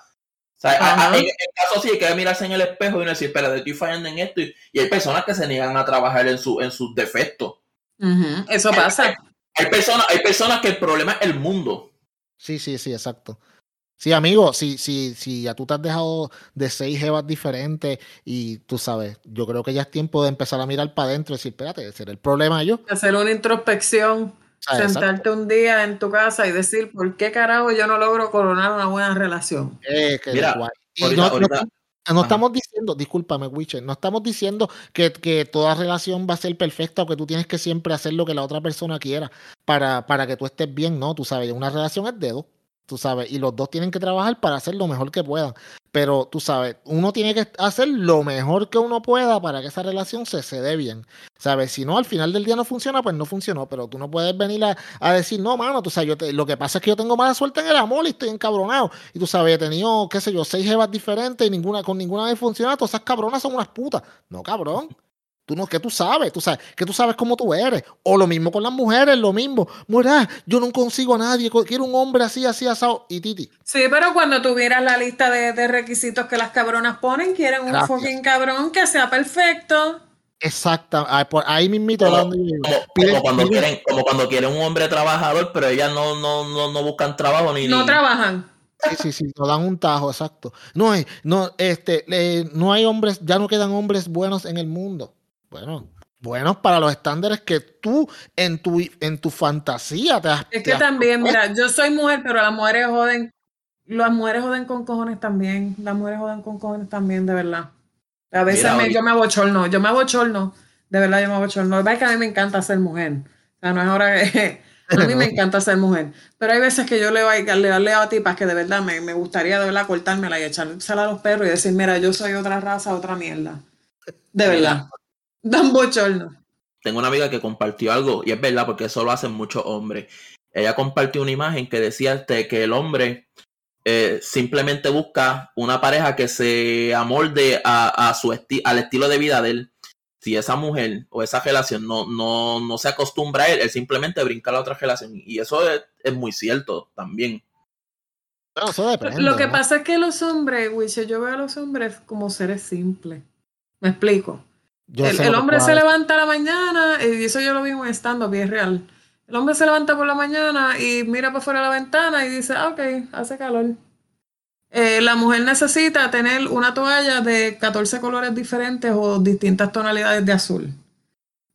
sea, en el caso sí hay que mirarse en el espejo y decir, espera, estoy fallando en esto. Y, hay personas que se niegan a trabajar en, su, en sus defectos. Eso pasa. Hay, personas, hay personas que el problema es el mundo. Sí, sí, sí, exacto. Sí, amigo, si, si, si ya tú te has dejado de seis jevas diferentes y tú sabes, yo creo que ya es tiempo de empezar a mirar para adentro y decir, espérate, ese el problema yo. Hacer una introspección. Sentarte un día en tu casa y decir, ¿por qué carajo yo no logro coronar una buena relación? Eh, no, estamos diciendo, discúlpame, Witcher, no estamos diciendo que, que, toda relación va a ser perfecta o que tú tienes que siempre hacer lo que la otra persona quiera para, para que tú estés bien, no, tú sabes, una relación es de dos. Tú sabes, y los dos tienen que trabajar para hacer lo mejor que puedan. Pero tú sabes, uno tiene que hacer lo mejor que uno pueda para que esa relación se, se dé bien. ¿Sabes? Si no, al final del día no funciona, pues no funcionó. Pero tú no puedes venir a, decir, no, mano, tú sabes, yo te, lo que pasa es que yo tengo mala suerte en el amor y estoy encabronado. Y tú sabes, he tenido, qué sé yo, seis jevas diferentes y ninguna, con ninguna vez funciona. Todas esas cabronas son unas putas. No, cabrón. Tú no, que tú sabes, tú sabes, que tú sabes cómo tú eres. O lo mismo con las mujeres, lo mismo. Mira, yo no consigo a nadie, quiero un hombre así, así, asado. Y Titi. Sí, pero cuando tuvieras la lista de, de requisitos que las cabronas ponen, quieren un fucking cabrón que sea perfecto. Exacto, ahí, por ahí mismito. Como, como- cuando quieren, como cuando quieren un hombre trabajador, pero ellas no, no, no, no buscan trabajo ni. No ni- trabajan. Sí, sí, sí, nos dan un tajo, exacto. No hay, no, este, eh, no hay hombres, ya no quedan hombres buenos en el mundo. Bueno, buenos para los estándares que tú en tu, en tu fantasía te has. Es que has también, propuesto. mira, yo soy mujer, pero las mujeres joden. Las mujeres joden con cojones también. Las mujeres joden con cojones también, de verdad. A veces Mira, me- yo me abochorno, yo me abochorno. De verdad, yo me abochorno. Es que a mí me encanta ser mujer. O sea, no es ahora que. A mí me encanta ser mujer. Pero hay veces que yo leo, a- leo, leo a tipas que de verdad me, me gustaría de verdad cortármela y echársela a los perros y decir, mira, yo soy otra raza, otra mierda. De verdad. Dan bochorno. Tengo una amiga que compartió algo, y es verdad, porque eso lo hacen muchos hombres. Ella compartió una imagen que decía este, que el hombre eh, simplemente busca una pareja que se amolde a, a su esti- al estilo de vida de él. Si esa mujer o esa relación no, no, no se acostumbra a él, él simplemente brinca a la otra relación. Y eso es, es muy cierto también. Bueno, eso depende. Lo que ¿no? pasa es que los hombres, Wiche, yo veo a los hombres como seres simples. Me explico. Yo el hombre se levanta a la mañana, y eso yo lo vi en un stand-up y es real. El hombre se levanta por la mañana y mira para fuera de la ventana y dice, ah, ok, hace calor. Eh, la mujer necesita tener una toalla de 14 colores diferentes o distintas tonalidades de azul.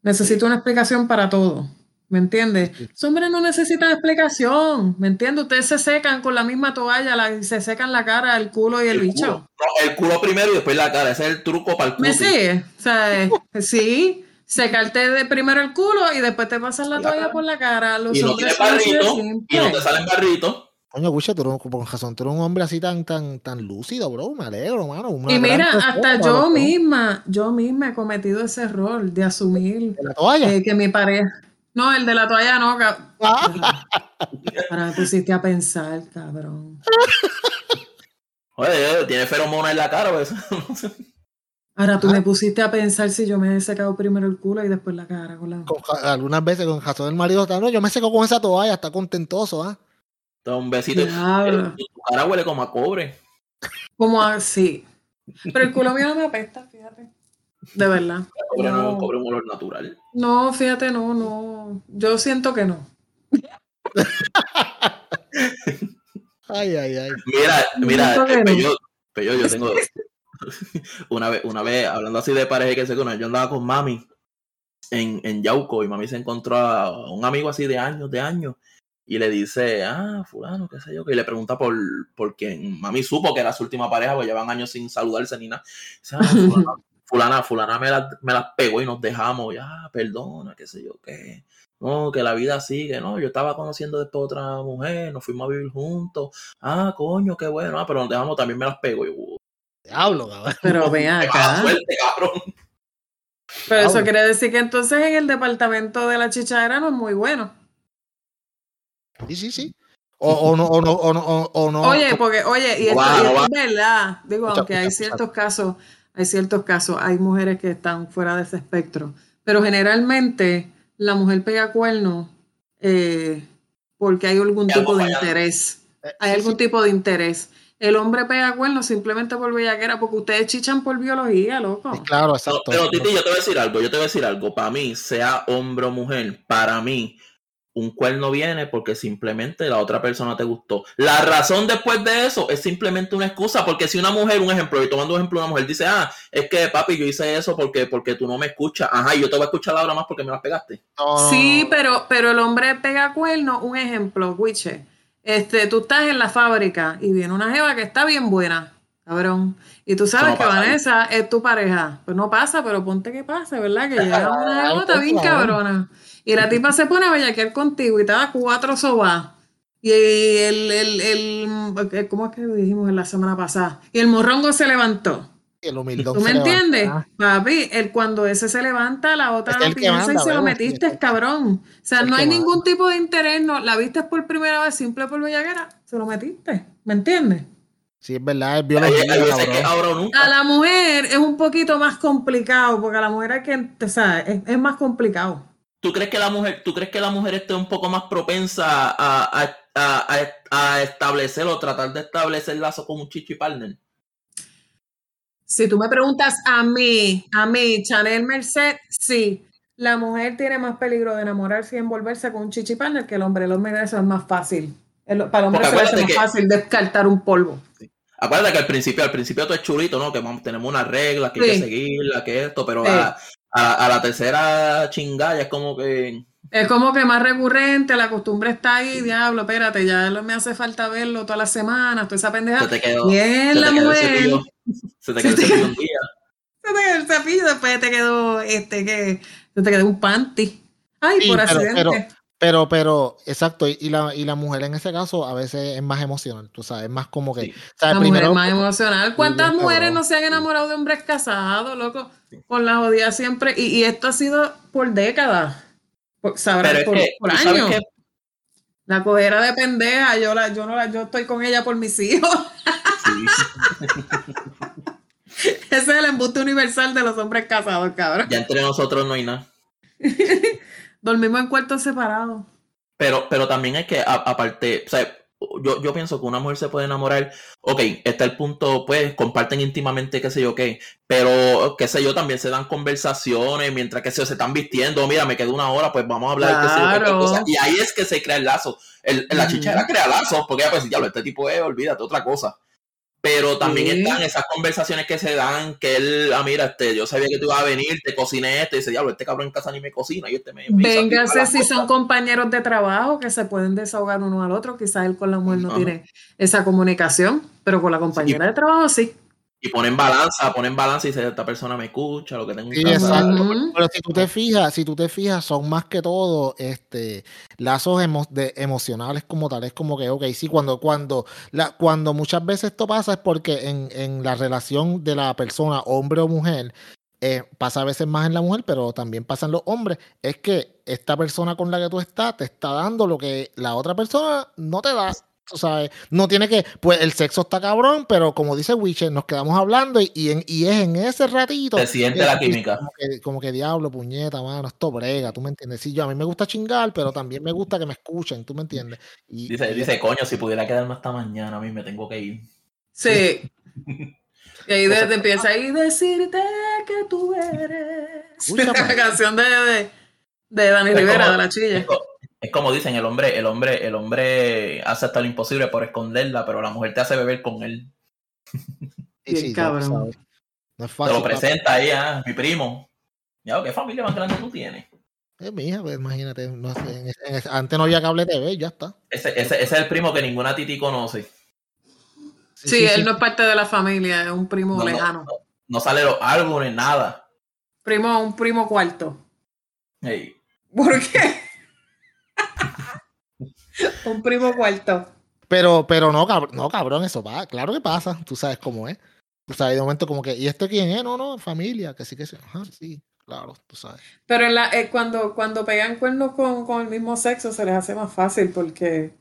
Necesita una explicación para todo. ¿Me entiendes? Los hombres no necesitan explicación. ¿Me entiendes? Ustedes se secan con la misma toalla, la- se secan la cara, el culo y el, bicho. culo. No, el culo primero y después la cara. Ese es el truco para el culo. ¿Me sigue? O sea, eh, sí, secarte de primero el culo y después te pasas la La toalla cara. por la cara. Los Y no hombres tiene barrito, y no te salen barritos. Coño, Gucha, tú eres, con razón, tú eres un hombre así tan, tan, tan lúcido, bro. Me alegro, mano. Y mira, hasta yo misma, yo misma he cometido ese error de asumir ¿De la toalla? eh, que mi pareja. No, el de la toalla no, ca- Ah, Ahora me pusiste a pensar, cabrón. Oye, tiene feromonas en la cara. Pues. Ahora tú Ah. me pusiste a pensar si yo me he secado primero el culo y después la cara. Con la... con algunas veces con razón del marido está, no, yo me seco con esa toalla, está contentoso, ¿ah? Da un besito. Tu cara huele como a cobre. Como así. Pero el culo mío no me apesta, fíjate. De verdad. El cobre no, un olor natural. No, fíjate, no, no. Yo siento que no. Ay, ay, ay. Mira, mira, eh, no. Peyo, Peyo, yo tengo una vez, una vez, hablando así de pareja que se conoce, yo andaba con mami en, en Yauco y mami se encontró a un amigo así de años, de años, y le dice, ah, fulano, qué sé yo, que y le pregunta por, por quién. Mami supo que era su última pareja, porque llevan años sin saludarse ni nada. Dice, ah, fulana, fulana, fulana me las me las pegó y nos dejamos, ya, perdona, qué sé yo, qué. No, que la vida sigue, no, yo estaba conociendo después otra mujer, nos fuimos a vivir juntos, ah, coño, qué bueno, ah, pero nos dejamos, también me las pego. Y, yo, Diablo, cabrón. Pero ven qué mala acá. suerte, cabrón. Pero eso quiere decir que entonces en el departamento de la chichadera no es muy bueno. Sí, sí, sí. O, o no, o no, o no, o, no. Oye, porque, oye, y No esto, va, y no esto va. es verdad. Digo, Escucha, aunque hay escucha, ciertos casos, hay ciertos casos, hay mujeres que están fuera de ese espectro. Pero generalmente la mujer pega cuernos eh, porque hay algún tipo de interés. Eh, Hay algún sí. tipo de interés. El hombre pega cuernos simplemente por bellaquera, porque ustedes chichan por biología, loco. Sí, claro, No, exacto. pero Titi, yo te voy a decir algo, yo te voy a decir algo. Para mí, sea hombre o mujer, para mí, un cuerno viene porque simplemente la otra persona te gustó. La razón después de eso es simplemente una excusa, porque si una mujer, un ejemplo, y tomando un ejemplo, una mujer dice, ah, es que papi, yo hice eso porque, porque tú no me escuchas. Ajá, y yo te voy a escuchar ahora más porque me las pegaste. Sí, pero, pero el hombre pega cuernos, un ejemplo, Wiche. Este, tú estás en la fábrica y viene una jeva que está bien buena, cabrón. Y tú sabes no que pasa ahí. Vanessa es tu pareja. Pues no pasa, pero ponte que pase, ¿verdad? Que llega una jeva bien favor. cabrona. Y la tipa se pone a bellaquear contigo y te da cuatro sobas. Y el, el, el, ¿cómo es que dijimos en la semana pasada? Y el morrongo se levantó. El ¿Tú me entiendes? Papi, el, cuando ese se levanta, la otra lo piensa y se lo metiste, cabrón. O sea, no hay ningún tipo de interés, no, la viste por primera vez, simple por bellaguera, se lo metiste. ¿Me entiendes? Sí, es verdad, es biología. A la mujer es un poquito más complicado, porque a la mujer hay que, o sea, es, más complicado. ¿Tú crees que la mujer, tú crees que la mujer esté un poco más propensa a, a, establecer o tratar de establecer lazo con un chichi partner? Si tú me preguntas a mí, a mí, Chanel Merced, sí. La mujer tiene más peligro de enamorarse y envolverse con un chichi partner que el hombre. El hombre eso es más fácil. para el hombre se es más fácil descartar un polvo. Acuérdate que al principio, al principio todo es chulito, ¿no? Que tenemos unas reglas que hay que seguirla, que esto, pero a, la tercera chingada es como que. Es como que más recurrente, la costumbre está ahí, diablo, espérate, ya me hace falta verlo todas las semanas, toda esa pendeja. Se te quedó. Bien, la mujer. Se te quedó el cepillo un día. Se te quedó el cepillo, después te quedó este que. Se te quedó un panty. Ay, por accidente. Pero, pero, exacto, y la, y la mujer en ese caso a veces es más emocional, tú sabes, es más como que... la mujer es más emocional. ¿Cuántas mujeres no se han enamorado de hombres casados, loco? Con la jodida siempre. Y, esto ha sido por décadas, sabrás, por, años. La cojera de pendeja, yo, la, yo, no la, yo estoy con ella por mis hijos. Ese es el embuste universal de los hombres casados, cabrón. Ya entre nosotros no hay nada. Dormimos en cuartos separados. Pero, pero también es que, aparte, o sea, yo, yo pienso que una mujer se puede enamorar, ok, está el punto, pues, comparten íntimamente, qué sé yo qué, pero, qué sé yo, también se dan conversaciones mientras que se, se están vistiendo, mira, me quedo una hora, pues vamos a hablar de qué sé yo, y ahí es que se crea el lazo. El, la chichera crea lazos, porque ya pues, ya este tipo es, olvídate, otra cosa. Pero también están esas conversaciones que se dan, que él, ah, mira, este, yo sabía que tú ibas a venir, te cociné este, y dice, diablo, este cabrón en casa ni me cocina, y este me... Véngase si son compañeros de trabajo que se pueden desahogar uno al otro, quizás él con la mujer no tiene esa comunicación, pero con la compañera de trabajo sí y ponen balanza, ponen balanza y dice, esta persona me escucha, lo que tengo sí, exacto. Pero si tú te fijas, si tú te fijas, son más que todo este lazos de, emocionales como tal. Es como que, ok, sí, cuando, cuando, la, cuando muchas veces esto pasa es porque en, en la relación de la persona, hombre o mujer, eh, pasa a veces más en la mujer, pero también pasa en los hombres, es que esta persona con la que tú estás te está dando lo que la otra persona no te da sabes, no tiene que, pues el sexo está cabrón, pero como dice Witcher, nos quedamos hablando y, y, y es en ese ratito. Se siente la química. Como que, diablo, puñeta, mano, esto brega, tú me entiendes. Sí, yo a mí me gusta chingar, pero también me gusta que me escuchen, tú me entiendes. Y, dice, dice, coño, si pudiera quedarme hasta mañana, a mí me tengo que ir. Sí. y ahí empieza ahí decirte que tú eres. la canción de, de, de Dani Rivera, de la chilla. Es como dicen, el hombre, el hombre, el hombre hace hasta lo imposible por esconderla, pero la mujer te hace beber con él. Sí, cabrón. No es fácil. Te lo presenta ahí, ah, mi primo. Ya, ¿qué familia más grande tú tienes? Es mi hija, pues imagínate, no sé, antes no había cable TV, ya está. Ese, ese, es el primo que ninguna titi conoce. Sí, él no es parte de la familia, es un primo lejano. No, sale los álbumes, nada. Primo, un primo cuarto. Hey. ¿Por qué? Un primo cuarto. Pero, pero no, cabrón, no, cabrón, eso va, claro que pasa, tú sabes cómo es. Tú sabes, de momento como que, ¿y este quién es? No, no, familia, que sí, que sí. Ajá, sí, claro, tú sabes. Pero en la, eh, cuando, cuando pegan cuernos con, con, el mismo sexo se les hace más fácil porque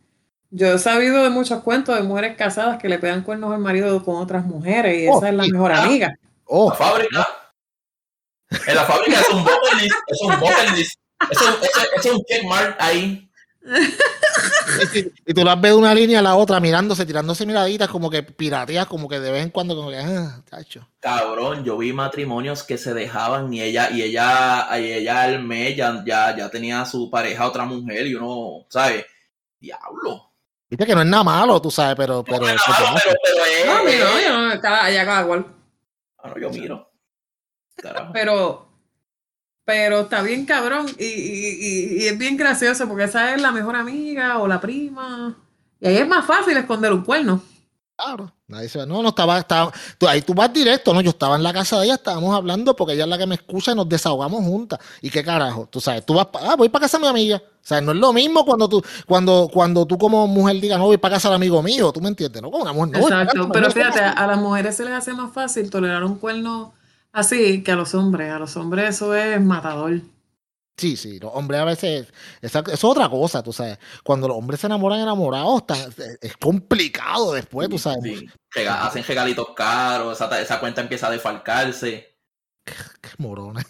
yo he sabido de muchos cuentos de mujeres casadas que le pegan cuernos al marido con otras mujeres y oh, esa es la mejor amiga. Oh, la fábrica. En la fábrica es un bottle list, es un bottle list. Es un, es, es un checkmark ahí y, tú las ves de una línea a la otra mirándose, tirándose miraditas, como que pirateas, como que de vez en cuando, como que, ah, Cabrón, yo vi matrimonios que se dejaban y ella, y ella, y ella al mes ya, ya, tenía su pareja otra mujer y uno, ¿sabes? Diablo. Viste que no es nada malo, tú sabes, pero. pero, no, es malo, pero, pero no, miro, yo, cada, ya cada cual. Ah, no, yo miro. Pero pero está bien cabrón y, es bien gracioso porque esa es la mejor amiga o la prima. Y ahí es más fácil esconder un cuerno. Claro, nadie se No, no estaba, estaba tú, ahí tú vas directo, ¿no? Yo estaba en la casa de ella, estábamos hablando porque ella es la que me escucha y nos desahogamos juntas. ¿Y qué carajo? Tú sabes, tú vas, ah, voy para casa de mi amiga. O sea, no es lo mismo cuando tú, cuando, cuando tú como mujer digas, no, voy para casa del amigo mío, tú me entiendes, ¿no? Como una mujer, no, Exacto, pero fíjate, a las mujeres se les hace más fácil tolerar un cuerno así que a los hombres. A los hombres eso es matador. Sí, sí, los hombres a veces, eso es otra cosa, tú sabes. Cuando los hombres se enamoran enamorados, es complicado después, tú sabes. Sí, hacen regalitos caros, esa, cuenta empieza a defalcarse. Qué, morones.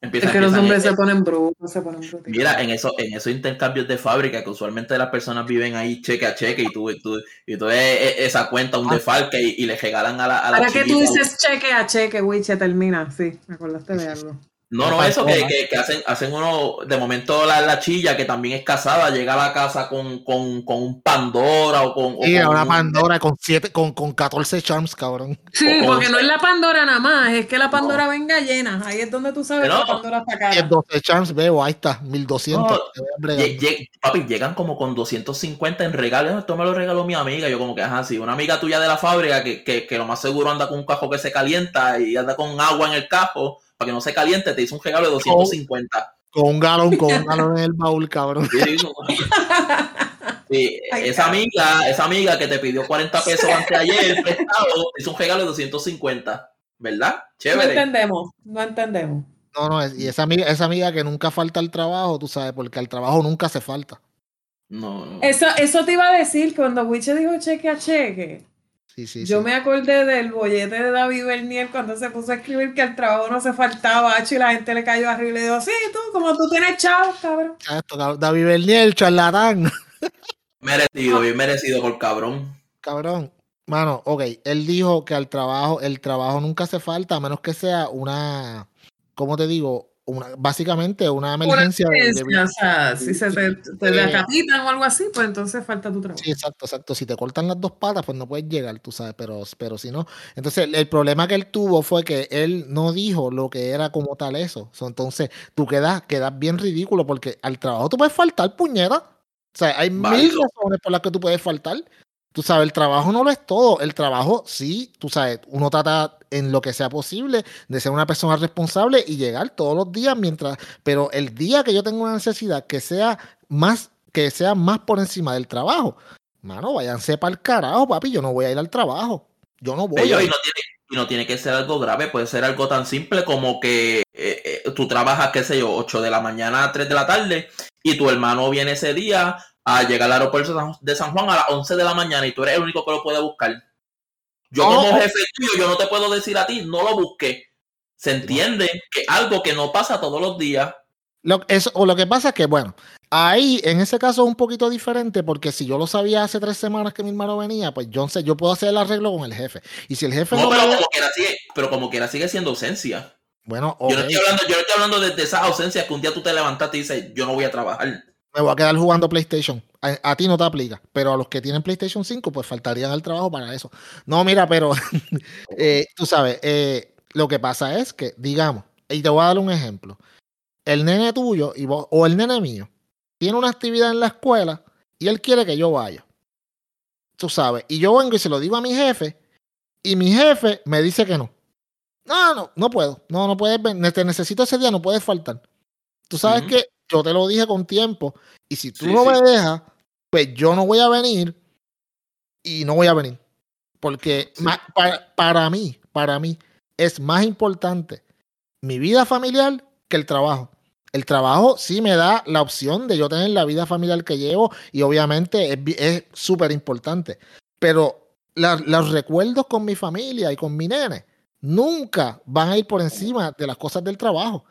Es que los hombres se ponen brutos, se ponen brutos. Mira, en, eso, en esos intercambios de fábrica, que usualmente las personas viven ahí cheque a cheque y tú, tú, y tú ves esa cuenta, un ah. defalque y, le regalan a la. A ¿Para qué tú dices cheque a cheque, Wiche? Termina, sí, me acordaste de algo. No, no, eso que, que, hacen, hacen uno, de momento la, la, chilla, que también es casada, llega a la casa con, con, con un Pandora o con... Sí, una Pandora con siete, con, con 14 charms, cabrón. Sí, porque no es la Pandora nada más, es que la Pandora venga llena, ahí es donde tú sabes que la Pandora está cara. 12 charms, veo, ahí está, 1200. papi, llegan como con 250 en regalos, esto me lo regaló mi amiga, yo como que, ajá, sí, una amiga tuya de la fábrica que, que, que lo más seguro anda con un cajo que se calienta y anda con agua en el cajo para que no se caliente, te hizo un regalo de 250. Con un galón, con un galón en el baúl, cabrón. Sí, esa amiga, esa amiga que te pidió 40 pesos antes de ayer prestado, hizo un regalo de 250, ¿verdad? Chévere. No entendemos, no entendemos. No, no, y esa amiga, esa amiga que nunca falta al trabajo, tú sabes, porque al trabajo nunca se falta. No, no. Eso, eso te iba a decir cuando Wiche dijo cheque a cheque. Yo me acordé del bollete de David Bernier cuando se puso a escribir que al trabajo no se faltaba y la gente le cayó arriba y le dijo, sí, tú, como tú tienes chao, cabrón. David Bernier, charlatán. Merecido, bien merecido por cabrón. Cabrón. Mano, ok, él dijo que al trabajo, el trabajo nunca hace falta, a menos que sea una, ¿cómo te digo? Básicamente una emergencia. o sea, si se te, te decapitan o algo así, pues entonces falta tu trabajo. Sí, exacto, exacto. Si te cortan las dos patas, pues no puedes llegar, tú sabes, pero, pero si no. Entonces, el, problema que él tuvo fue que él no dijo lo que era como tal eso. entonces, tú quedas, quedas bien ridículo porque al trabajo tú puedes faltar, puñera. O sea, hay mil razones por las que tú puedes faltar. Tú sabes, el trabajo no lo es todo. El trabajo, sí, tú sabes, uno trata en lo que sea posible de ser una persona responsable y llegar todos los días mientras. Pero el día que yo tengo una necesidad que sea más, que sea más por encima del trabajo, mano, váyanse para el carajo, papi. Yo no voy a ir al trabajo. Yo no voy. a ir. Y no, tiene, que ser algo grave, puede ser algo tan simple como que eh, eh, tú trabajas, qué sé yo, 8 de la mañana a 3 de la tarde y tu hermano viene ese día a llegar al aeropuerto de San Juan a las 11 de la mañana y tú eres el único que lo puede buscar. Yo como jefe tuyo, yo no te puedo decir a ti, no lo busque. Se entiende que algo que no pasa todos los días. Lo, o lo que pasa es que, bueno, ahí en ese caso es un poquito diferente porque si yo lo sabía hace tres semanas que mi hermano venía, pues yo sé, yo puedo hacer el arreglo con el jefe. Y si el jefe no, pero, como quiera sigue, pero como quiera sigue siendo ausencia. Bueno, yo, no estoy hablando, yo no estoy hablando de, de esas ausencias que un día tú te levantaste y dices, yo no voy a trabajar me voy a quedar jugando PlayStation. A, ti no te aplica, pero a los que tienen PlayStation 5, pues faltarían al trabajo para eso. No, mira, pero eh, tú sabes, eh, lo que pasa es que, digamos, y te voy a dar un ejemplo. El nene tuyo y o el nene mío tiene una actividad en la escuela y él quiere que yo vaya. Tú sabes, y yo vengo y se lo digo a mi jefe y mi jefe me dice que no. No, no, no puedo. No, no puedes, te necesito ese día, no puedes faltar. Tú sabes que yo te lo dije con tiempo. Y si tú no me dejas, pues yo no voy a venir y no voy a venir. Porque para, para mí, para mí, es más importante mi vida familiar que el trabajo. El trabajo sí me da la opción de yo tener la vida familiar que llevo y obviamente es súper importante. Pero los recuerdos con mi familia y con mi nene nunca van a ir por encima de las cosas del trabajo.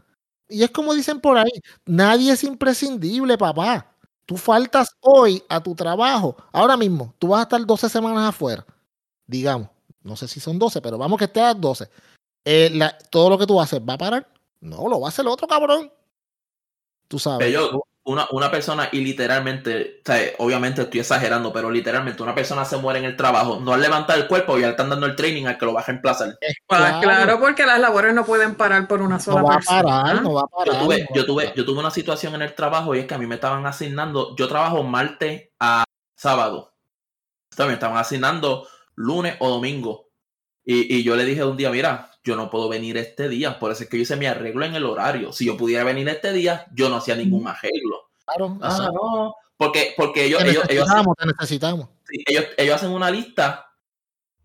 Y es como dicen por ahí, nadie es imprescindible, papá. Tú faltas hoy a tu trabajo. Ahora mismo, tú vas a estar 12 semanas afuera. Digamos, no sé si son 12, pero vamos que estés a 12. Eh, todo lo que tú haces va a parar. No, lo va a hacer el otro cabrón. Tú sabes una, una persona y literalmente, obviamente estoy exagerando, pero literalmente una persona se muere en el trabajo, no al levantar el cuerpo y al están dando el training al que lo va a reemplazar. Claro. claro, porque las labores no pueden parar por una sola no va persona. A parar, no va a parar, yo, tuve, yo, tuve, yo tuve una situación en el trabajo y es que a mí me estaban asignando, yo trabajo martes a sábado. También me estaban asignando lunes o domingo. Y, y yo le dije un día, mira, yo no puedo venir este día, por eso es que yo hice mi arreglo en el horario. Si yo pudiera venir este día, yo no hacía ningún arreglo. Claro, Ah, exacto. no, porque, porque ellos, Te ellos, ellos, hacen, necesitamos, te necesitamos. sí, ellos, ellos hacen una lista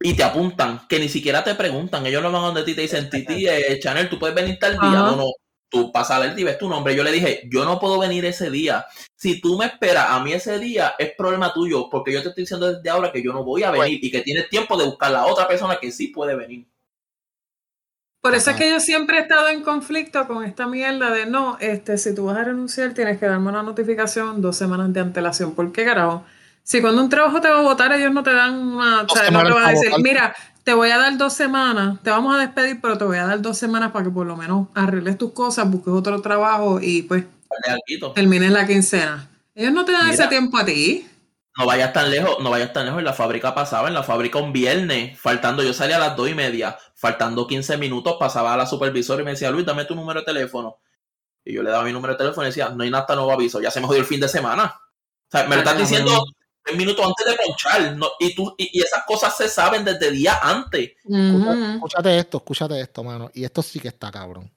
y te apuntan, que ni siquiera te preguntan, ellos no van a donde ti te dicen, Titi, eh, Chanel, tú puedes venir tal día, Ajá. no, no, tú pasas a y ves tu nombre. Yo le dije, yo no puedo venir ese día. Si tú me esperas a mí ese día, es problema tuyo, porque yo te estoy diciendo desde ahora que yo no voy a venir y que tienes tiempo de buscar la otra persona que sí puede venir. Por eso es que yo siempre he estado en conflicto con esta mierda de no, este, si tú vas a renunciar tienes que darme una notificación dos semanas de antelación. ¿Por qué carajo? Si cuando un trabajo te va a votar, ellos no te dan una, o sea, no te van a decir, votar. mira, te voy a dar dos semanas, te vamos a despedir, pero te voy a dar dos semanas para que por lo menos arregles tus cosas, busques otro trabajo y pues termines la quincena. Ellos no te dan Mira. ese tiempo a ti. No vayas tan lejos, no vayas tan lejos. En la fábrica pasaba, en la fábrica un viernes, faltando, yo salía a las dos y media, faltando 15 minutos, pasaba a la supervisora y me decía, Luis, dame tu número de teléfono. Y yo le daba mi número de teléfono y decía, no hay nada hasta nuevo aviso, ya se me jodió el fin de semana. O sea, me lo estás Ah, diciendo tres minutos antes de ponchar, no, y, tú, y, y esas cosas se saben desde días antes. Escúchate esto, escúchate esto, mano. Y esto sí que está cabrón.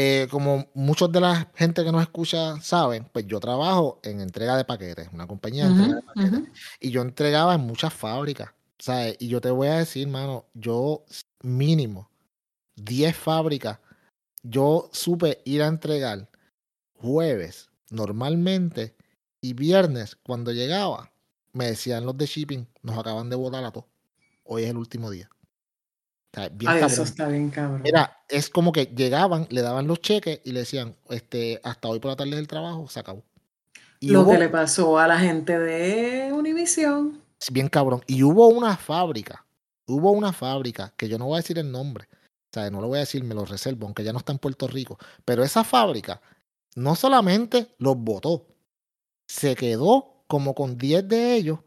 Eh, como muchos de la gente que nos escucha saben, pues yo trabajo en entrega de paquetes, una compañía de entrega de paquetes. Y yo entregaba en muchas fábricas, ¿sabes? Y yo te voy a decir, mano, yo mínimo 10 fábricas, yo supe ir a entregar jueves normalmente y viernes cuando llegaba, me decían los de shipping, nos acaban de votar a todos. Hoy es el último día. O sea, bien Ay, eso está bien cabrón. Mira, es como que llegaban, le daban los cheques y le decían, este, hasta hoy por la tarde del trabajo, se acabó. Y Lo hubo- que le pasó a la gente de Univision. Bien cabrón. Y hubo una fábrica, hubo una fábrica, que yo no voy a decir el nombre, o sea, no lo voy a decir, me lo reservo, aunque ya no está en Puerto Rico, pero esa fábrica no solamente los votó, se quedó como con 10 de ellos,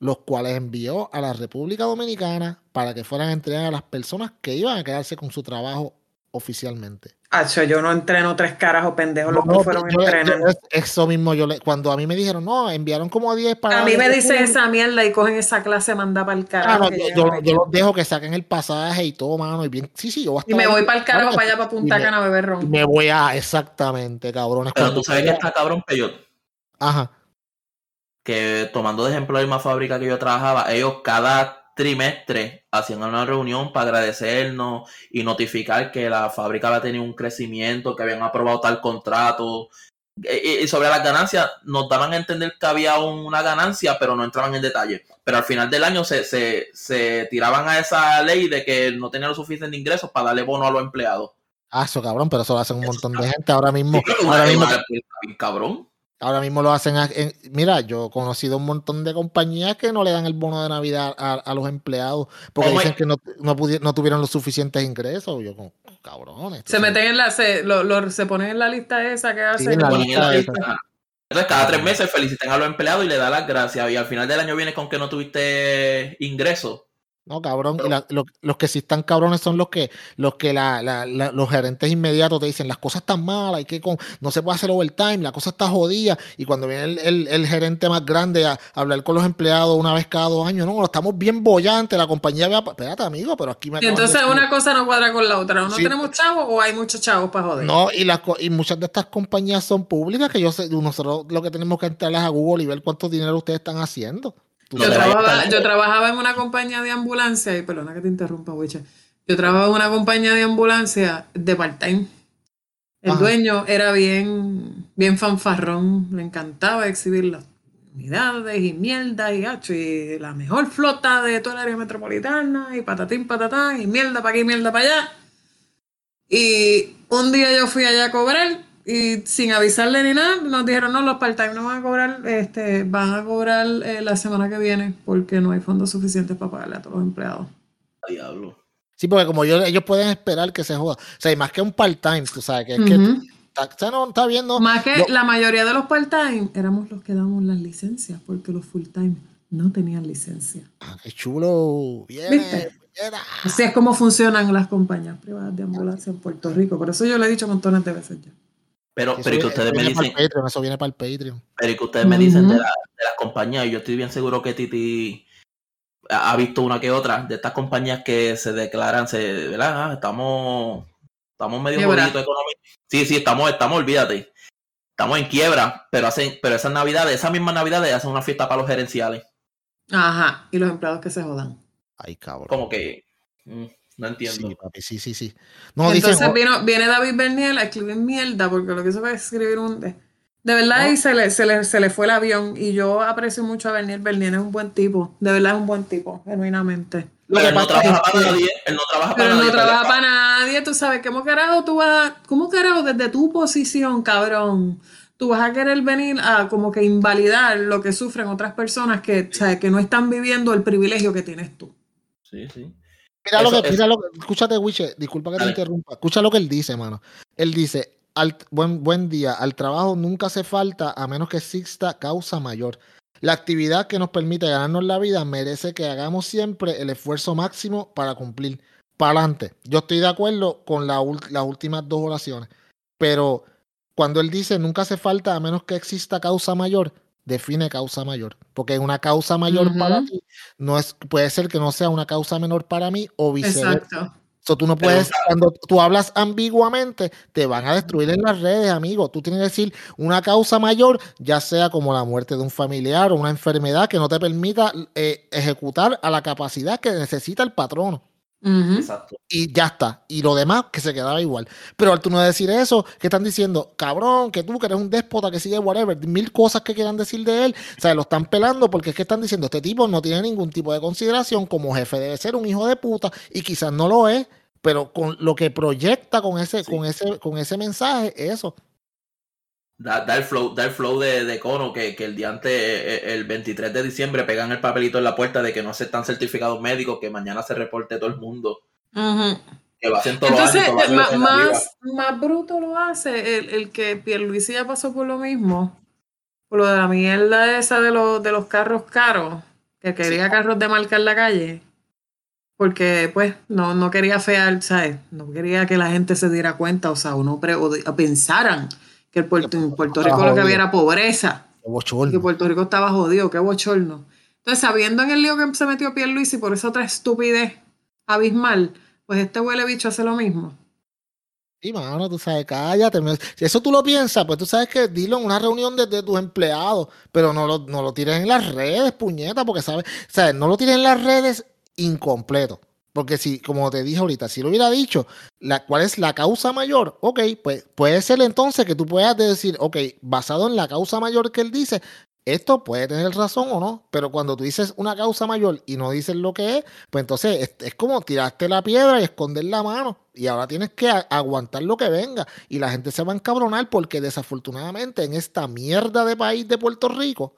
los cuales envió a la República Dominicana para que fueran a entregar a las personas que iban a quedarse con su trabajo oficialmente. Hacho, yo no entreno tres caras o pendejos los No, que fueron a yo- yo- entrenar. es- eso mismo, yo le, cuando a mí me dijeron, no, enviaron como 10 para... A mí me dicen esa mierda y cogen esa clase manda para el Ah, carajo. no, que yo, yo- yo los dejo que saquen el pasaje y todo, mano. Y bien, sí, sí, yo voy a y estar me voy para el carajo, para allá, para Punta Cana a beber ron. Me voy a, exactamente, cabrones. Pero cuando tú sabes que está cabrón, Peyot, Ajá. Que tomando de ejemplo la misma fábrica que yo trabajaba, ellos cada trimestre hacían una reunión para agradecernos y notificar que la fábrica había tenido un crecimiento, que habían aprobado tal contrato. Y, y sobre las ganancias, nos daban a entender que había una ganancia, pero no entraban en detalle. Pero al final del año se, se, se tiraban a esa ley de que no tenían los suficientes ingresos para darle bono a los empleados. Ah, eso, cabrón, pero eso lo hacen un montón de gente. Ahora mismo, ahora mismo, cabrón. Ahora mismo lo hacen. en- mira, yo he conocido un montón de compañías que no le dan el bono de Navidad a, a los empleados porque Oh dicen que no, no, no tuvieron los suficientes ingresos. Yo, como, cabrones. Se meten en la, se, lo, lo- se ponen en la lista esa que hacen. en la Ponen en lista la esa. lista. Entonces, cada tres meses felicitan a los empleados y le dan las gracias. Y al final del año viene con que no tuviste ingresos. No, cabrón. Y la- lo- los que sí están cabrones son los que, los que la, la- la- los gerentes inmediatos te dicen las cosas están malas, hay que con, no se puede hacer overtime, la cosa está jodida. Y cuando viene el, el- el gerente más grande a, a hablar con los empleados una vez cada dos años, no, estamos bien bollantes, la compañía va, espérate amigo, pero aquí me Y de entonces una cosa no cuadra con la otra. ¿O no Sí. tenemos chavos o hay muchos chavos para joder? No, y, las y muchas de estas compañías son públicas que yo sé, nosotros lo que tenemos que entrarles a Google y ver cuánto dinero ustedes están haciendo. No Yo, trabajaba, yo trabajaba en una compañía de ambulancia, y perdona que te interrumpa, Wicha. Yo trabajaba en una compañía de ambulancia de part-time. El Ajá. dueño era bien, bien fanfarrón, le encantaba exhibir las unidades y mierda y gacho, y la mejor flota de toda el área metropolitana, y patatín, patatán, y mierda para aquí, mierda para allá. Y un día yo fui allá a cobrar y sin avisarle ni nada, nos dijeron, no, los part-time no van a cobrar, este, van a cobrar eh, la semana que viene porque no hay fondos suficientes para pagarle a todos los empleados. Diablo. Sí, porque como yo, ellos pueden esperar que se joda. O sea, y más que un part-time, tú sabes, que es que está, o sea, no, está viendo. Más que Yo- la mayoría de los part-time éramos los que damos las licencias porque los full-time no tenían licencia. Ah, qué chulo. Bien, ¿Viste? bien. Así es como funcionan las compañías privadas de ambulancia en Puerto Rico. Por eso yo lo he dicho montones de veces ya. Pero, Eso pero y que ustedes me dicen, Patreon, eso viene para el Patreon. pero y que ustedes me dicen de, Ujú. la- de las compañías, y yo estoy bien seguro que Titi ha visto una que otra de estas compañías que se declaran, se, ¿verdad? Ah, estamos, estamos medio jodidos económicos. Sí, sí, estamos, estamos, olvídate. Estamos en quiebra, pero hacen, pero esas navidades, esas mismas navidades hacen una fiesta para los gerenciales. Ajá, y los empleados que se jodan. Ay, cabrón. Como que mm, no entiendo. Sí, papi, sí, sí, sí. No, Entonces vino, viene David Berniel a escribir mierda, porque lo que hizo fue escribir un. De, de verdad, y se le, se, le, se le fue el avión. Y yo aprecio mucho a Berniel. Berniel es un buen tipo. De verdad es un buen tipo, genuinamente. Pero él no trabaja para nadie. Él no trabaja para nadie. no trabaja para nadie. Tú sabes, ¿cómo carajo tú vas. ¿Cómo carajo desde tu posición, cabrón? Tú vas a querer venir a como que invalidar lo que sufren otras personas que, que no están viviendo el privilegio que tienes tú. Sí, sí. Mira lo que, mira lo que, escúchate, Wiche, disculpa que te interrumpa. Escucha lo que él dice, mano. Él dice, al, buen, buen día, al trabajo nunca hace falta a menos que exista causa mayor. La actividad que nos permite ganarnos la vida merece que hagamos siempre el esfuerzo máximo para cumplir. Para adelante. Yo estoy de acuerdo con las últimas dos oraciones. Pero cuando él dice nunca hace falta a menos que exista causa mayor, define causa mayor. Porque una causa mayor para ti no es, puede ser que no sea una causa menor para mí o viceversa. Exacto. So, tú no puedes, cuando tú hablas ambiguamente, te van a destruir en las redes, amigo. Tú tienes que decir una causa mayor, ya sea como la muerte de un familiar o una enfermedad que no te permita eh, ejecutar a la capacidad que necesita el patrono. Y ya está. Y lo demás que se quedaba igual. Pero al tú no decir eso, que están diciendo, cabrón, que tú que eres un déspota que sigue whatever, mil cosas que quieran decir de él, o sea, lo están pelando porque es que están diciendo, este tipo no tiene ningún tipo de consideración como jefe, debe ser un hijo de puta y quizás no lo es, pero con lo que proyecta con ese, con ese, con ese mensaje, eso. Da, el flow, da el flow de, de Cono que, que, el día antes, eh, eh, el 23 de diciembre, pegan el papelito en la puerta de que no aceptan certificados médicos, que mañana se reporte todo el mundo. Que lo hacen todos Entonces, los años, más, más bruto lo hace el, el que Pierluisi ya pasó por lo mismo. Por lo de la mierda esa de los, de los carros caros, que quería carros de marca en la calle. Porque, pues, no, no quería fear, ¿sabes? No quería que la gente se diera cuenta, o sea, uno pre, o pensaran que el Puerto, en Puerto Rico lo que había era pobreza. Que Puerto Rico estaba jodido, qué bochorno. Entonces, sabiendo en el lío que se metió Luis y por esa otra estupidez abismal, pues este huele bicho hace lo mismo. Sí, mano, tú sabes, cállate. Si eso tú lo piensas, pues tú sabes que dilo en una reunión de, tus empleados, pero no lo, no lo tires en las redes, puñeta, porque sabes, sabes, no lo tires en las redes incompleto. Porque si, como te dije ahorita, si lo hubiera dicho, la, ¿cuál es la causa mayor? Ok, pues puede ser entonces que tú puedas decir, ok, basado en la causa mayor que él dice, esto puede tener razón o no, pero cuando tú dices una causa mayor y no dices lo que es, pues entonces es, como tirarte la piedra y esconder la mano. Y ahora tienes que aguantar lo que venga. Y la gente se va a encabronar porque desafortunadamente en esta mierda de país de Puerto Rico,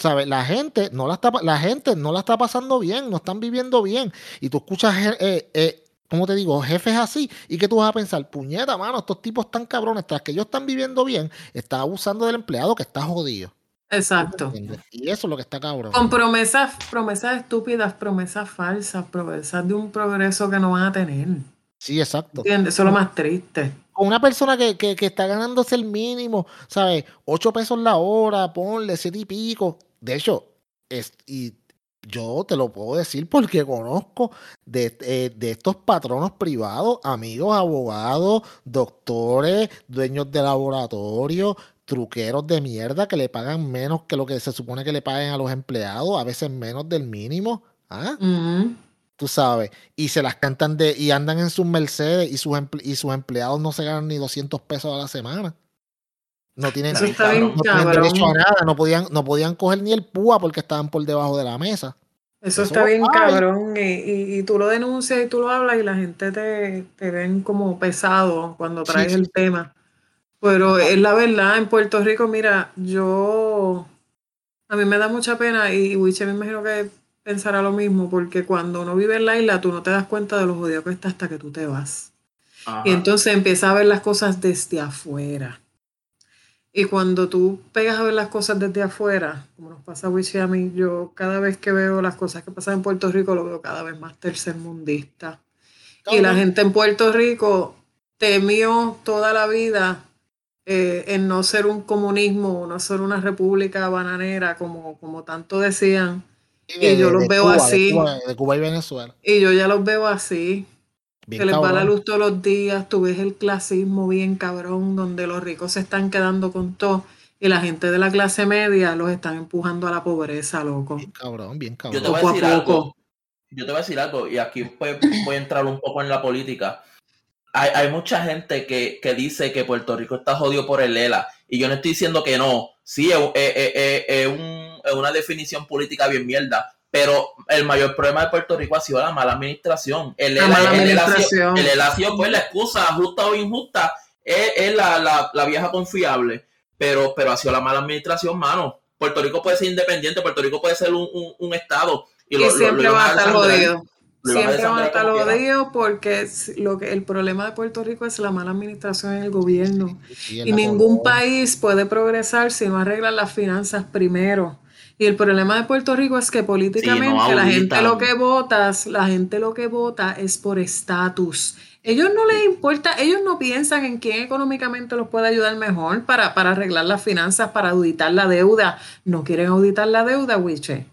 ¿sabes? La gente no la está, la gente no la está pasando bien, no están viviendo bien. Y tú escuchas, eh, eh, ¿cómo te digo? Jefes así. ¿Y que tú vas a pensar? Puñeta, mano, estos tipos están cabrones. Tras que ellos están viviendo bien, está abusando del empleado que está jodido. Exacto. Y eso es lo que está cabrón. Con promesas, promesas estúpidas, promesas falsas, promesas de un progreso que no van a tener. Sí, exacto. ¿Entiendes? Eso es lo más triste una persona que, que, que, está ganándose el mínimo, ¿sabes? Ocho pesos la hora, ponle siete y pico. De hecho, es, y yo te lo puedo decir porque conozco de, eh, de, estos patronos privados, amigos, abogados, doctores, dueños de laboratorio, truqueros de mierda que le pagan menos que lo que se supone que le paguen a los empleados, a veces menos del mínimo. ¿Ah? tú sabes, y se las cantan de, y andan en sus Mercedes y sus, y sus empleados no se ganan ni 200 pesos a la semana. No tienen, derecho a nada, no podían, no podían coger ni el púa porque estaban por debajo de la mesa. Eso, está bien cabrón y, y, tú lo denuncias y tú lo hablas y la gente te, te ven como pesado cuando traes el tema. Pero es la verdad, en Puerto Rico, mira, yo, a mí me da mucha pena y Wiche me imagino que pensará lo mismo, porque cuando uno vive en la isla, tú no te das cuenta de lo jodido que está hasta que tú te vas. Y entonces empieza a ver las cosas desde afuera. Y cuando tú pegas a ver las cosas desde afuera, como nos pasa a Wichi a mí, yo cada vez que veo las cosas que pasan en Puerto Rico, lo veo cada vez más tercermundista. Y la gente en Puerto Rico temió toda la vida eh, en no ser un comunismo, no ser una república bananera, como, como tanto decían, y yo los veo así. De Cuba, y Venezuela. Y yo ya los veo así. Que les va la luz todos los días. Tú ves el clasismo bien cabrón, donde los ricos se están quedando con todo y la gente de la clase media los están empujando a la pobreza, loco. Bien cabrón, bien cabrón. Yo te voy a decir algo. Yo te voy a decir algo, y aquí pues, voy a entrar un poco en la política. Hay, hay mucha gente que, que, dice que Puerto Rico está jodido por el ELA, y yo no estoy diciendo que no. Sí, es, un, una definición política bien mierda, pero el mayor problema de Puerto Rico ha sido la mala administración. El ELA, mala administración. El, ha sido pues la excusa, justa o injusta, es, es la, la, la vieja confiable pero, pero ha sido la mala administración, mano. Puerto Rico puede ser independiente, Puerto Rico puede ser un, un, estado. Y, siempre va a estar jodido. Siempre va a estar jodido porque lo que, el problema de Puerto Rico es la mala administración en el gobierno. y ningún país puede progresar si no arregla las finanzas primero. Y el problema de Puerto Rico es que políticamente la gente lo que vota, la gente lo que vota es por estatus ellos no les importa, ellos no piensan en quién económicamente los puede ayudar mejor para, para arreglar las finanzas, para auditar la deuda. No quieren auditar la deuda, Wiche,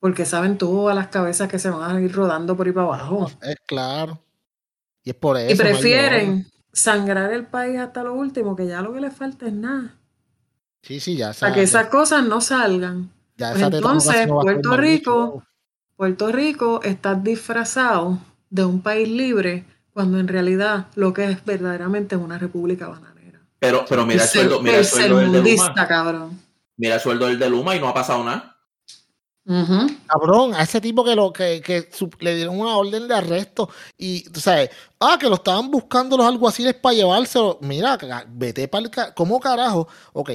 porque saben todas las cabezas que se van a ir rodando por ahí para abajo. Es claro. Y es por eso. Y prefieren sangrar el país hasta lo último, que ya lo que les falta es nada. Sí, sí, ya Para que esas cosas no salgan. Pues entonces, Puerto Rico, Puerto Rico está disfrazado de un país libre cuando en realidad lo que es verdaderamente es una república bananera. Pero, pero mira el sueldo, mira el sueldo del de Luma. Cabrón. Mira el sueldo del de Luma y no ha pasado nada. Cabrón, a ese tipo que lo que, que le dieron una orden de arresto y tú sabes, ah, que lo estaban buscando los alguaciles para llevárselo. Mira, vete para el ¿Cómo carajo? Ok,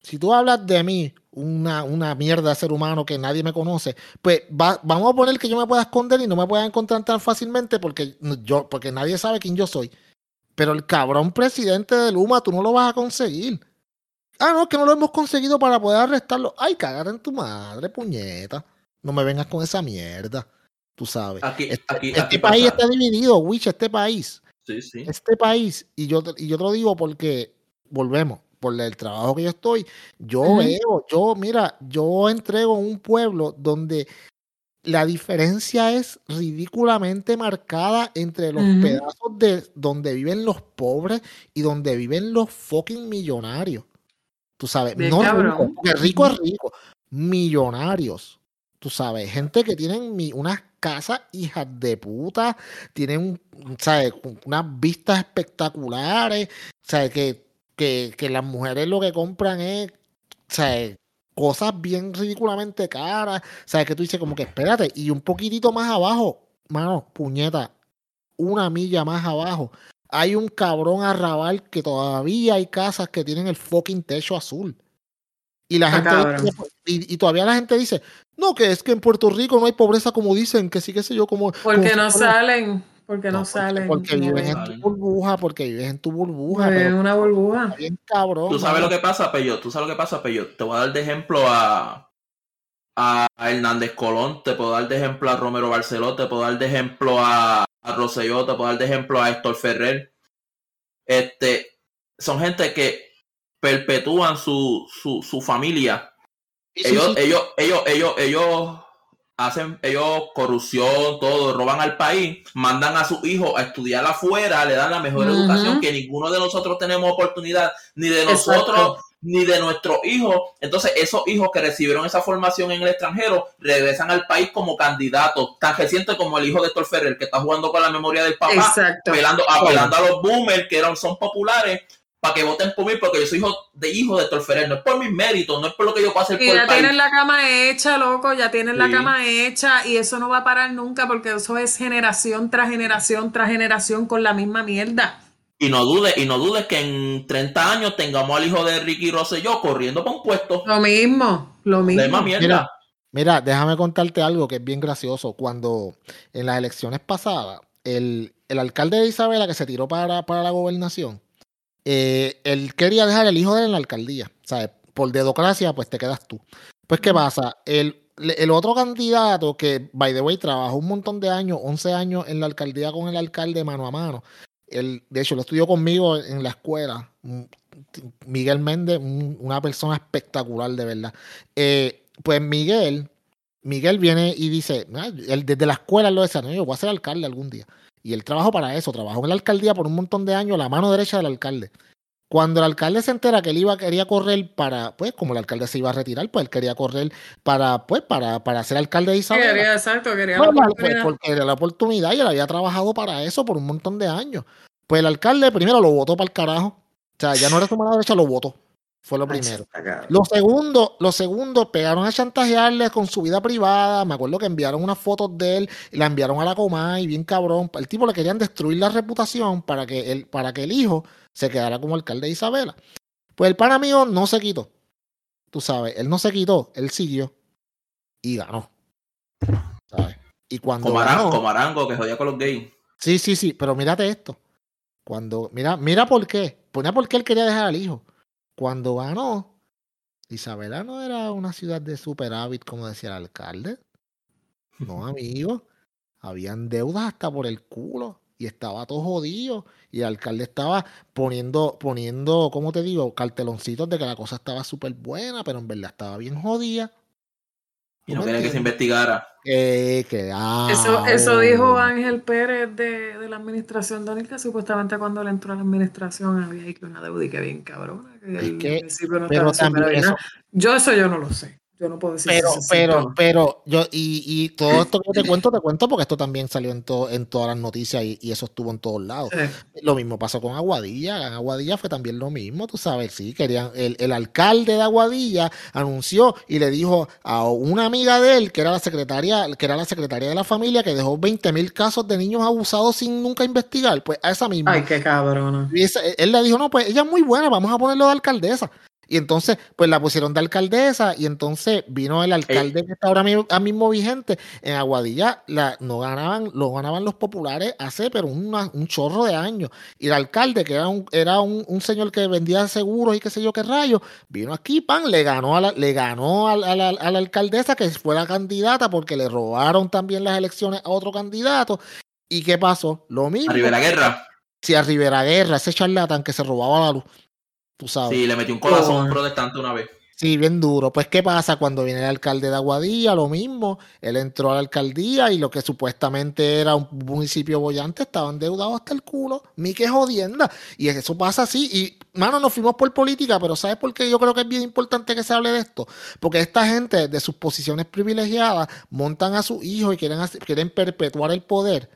si tú hablas de mí una, una mierda de ser humano que nadie me conoce, pues vamos a poner que yo me pueda esconder y no me pueda encontrar tan fácilmente porque, yo, porque nadie sabe quién yo soy. Pero el cabrón presidente de Luma, tú no lo vas a conseguir. Ah, no, que no lo hemos conseguido para poder arrestarlo. Ay, cagar en tu madre, puñeta. No me vengas con esa mierda. Tú sabes. Aquí, este, este país está dividido, Witch, este país. Sí, sí. Este país, y yo, y yo te lo digo porque, volvemos, por el trabajo que yo estoy, yo veo, yo, mira, yo entrego un pueblo donde la diferencia es ridículamente marcada entre los pedazos de donde viven los pobres y donde viven los fucking millonarios. Tú sabes, no rico, rico es rico, millonarios. Tú sabes, gente que tienen unas casas hijas de puta, tienen, ¿sabes? unas vistas espectaculares, ¿sabes? Que que, las mujeres lo que compran es, cosas bien ridículamente caras. O sea, que tú dices como que espérate, y un poquitito más abajo, mano, puñeta, una milla más abajo, hay un cabrón arrabal que todavía hay casas que tienen el fucking techo azul. Y la gente y, todavía la gente dice, no, que es que en Puerto Rico no hay pobreza como dicen, que sí, que sé yo, como... Porque no salen. Porque no, salen. Porque, vives en tu burbuja, porque vives en tu burbuja. Pero una burbuja. Bien cabrón. Tú sabes lo que pasa, Peyo. Tú sabes lo que pasa, Peyo. Te voy a dar de ejemplo a, a Hernández Colón, te puedo dar de ejemplo a Romero Barceló, te puedo dar de ejemplo a, a Rosselló, te puedo dar de ejemplo a Héctor Ferrer. Este, son gente que perpetúan su, su, su familia. ellos, ellos, ellos, ellos, ellos hacen ellos corrupción, todo, roban al país, mandan a sus hijos a estudiar afuera, le dan la mejor educación que ninguno de nosotros tenemos oportunidad, ni de nosotros, ni de nuestros hijos. Entonces, esos hijos que recibieron esa formación en el extranjero regresan al país como candidatos, tan reciente como el hijo de Héctor Ferrer, que está jugando con la memoria del papá, apelando, apelando a los boomers que eran, son populares para que voten por mí, porque yo soy hijo de hijo de Torferer, no es por mis méritos, no es por lo que yo puedo hacer y ya tienen la cama hecha, loco, ya tienen la cama hecha y eso no va a parar nunca porque eso es generación tras generación tras generación con la misma mierda. Y no dudes, y no dudes que en 30 años tengamos al hijo de Ricky Rosselló corriendo por un puesto. Lo mismo, lo mismo. Mira, mira, déjame contarte algo que es bien gracioso. Cuando en las elecciones pasadas, el, el alcalde de Isabela que se tiró para, para la gobernación, eh, él quería dejar el hijo de él en la alcaldía. ¿sabes? Por dedocracia, pues te quedas tú. Pues, ¿qué pasa? El, el otro candidato que, by the way, trabajó un montón de años, 11 años en la alcaldía con el alcalde mano a mano. Él, de hecho, lo estudió conmigo en la escuela. Miguel Méndez, una persona espectacular, de verdad. Eh, pues Miguel Miguel viene y dice, "Ah, él desde la escuela lo yo voy a ser alcalde algún día. Y él trabajó para eso, trabajó en la alcaldía por un montón de años, la mano derecha del alcalde. Cuando el alcalde se entera que él iba, quería correr para, pues, como el alcalde se iba a retirar, pues él quería correr para, pues, para, para ser alcalde de Isabel. Quería, exacto, quería Pues, pues, porque era la oportunidad y él había trabajado para eso por un montón de años. Pues el alcalde primero lo votó para el carajo. O sea, ya no era su mano derecha, lo votó. Fue lo primero. Lo segundo, lo segundo, pegaron a chantajearle con su vida privada. Me acuerdo que enviaron unas fotos de él y la enviaron a la Comay, bien cabrón. El tipo le querían destruir la reputación para que el, para que el hijo se quedara como alcalde de Isabela. Pues el pana mío no se quitó. Tú sabes, él no se quitó, él siguió y ganó. ¿Sabes? Y cuando Como Arango, ganó, como Arango, que jodía con los gays. Sí, sí, sí, pero mírate esto. Cuando, mira, mira por qué. Mira por qué él quería dejar al hijo. Cuando ganó, Isabela no era una ciudad de superávit, como decía el alcalde. No, amigo. Habían deudas hasta por el culo. Y estaba todo jodido. Y el alcalde estaba poniendo, poniendo, ¿cómo te digo? Carteloncitos de que la cosa estaba súper buena, pero en verdad estaba bien jodida. Y ¿Tú no quería que se investigara. Eh, que, ah, Eso, eso dijo. Ángel Pérez de, de la administración Donil, que supuestamente cuando él entró a la administración había ahí que una deuda y que bien cabrona, que Es el que- municipio no pero estaba también eso-. Yo eso yo no lo sé. Yo no puedo decir Pero, si pero, pero, yo, y, y todo esto que te cuento, te cuento porque esto también salió en, to- en todas las noticias y, y eso estuvo en todos lados. Lo mismo pasó con Aguadilla. En Aguadilla fue también lo mismo, tú sabes, sí, querían, el, el alcalde de Aguadilla anunció y le dijo a una amiga de él, que era la secretaria, que era la secretaria de la familia, que dejó 20 mil casos de niños abusados sin nunca investigar, pues a esa misma. Ay, qué cabrona. Y esa- él le dijo, no, pues ella es muy buena, vamos a ponerlo de alcaldesa. Y entonces, pues la pusieron de alcaldesa y entonces vino el alcalde que está ahora mismo, vigente en Aguadilla, la, no ganaban, lo ganaban los populares hace, pero una- un chorro de años. Y el alcalde, que era un, era un, un señor que vendía seguros y qué sé yo qué rayo, vino aquí, pan, le ganó a la, le ganó a, la- a la, a la alcaldesa que fue la candidata porque le robaron también las elecciones a otro candidato. ¿Y qué pasó? Lo mismo. A Rivera Guerra. Si a Rivera Guerra, ese charlatán que se robaba la luz, tú sabes. Sí, le metió un corazón a un Oh. protestante una vez. Sí, bien duro. Pues, ¿qué pasa cuando viene el alcalde de Aguadilla? Lo mismo. Él entró a la alcaldía y lo que supuestamente era un municipio bollante estaba endeudado hasta el culo. Mi que jodienda. Y eso pasa así. Y, mano, nos fuimos por política, pero ¿sabes por qué yo creo que es bien importante que se hable de esto? Porque esta gente, de sus posiciones privilegiadas, montan a sus hijos y quieren, hacer- quieren perpetuar el poder.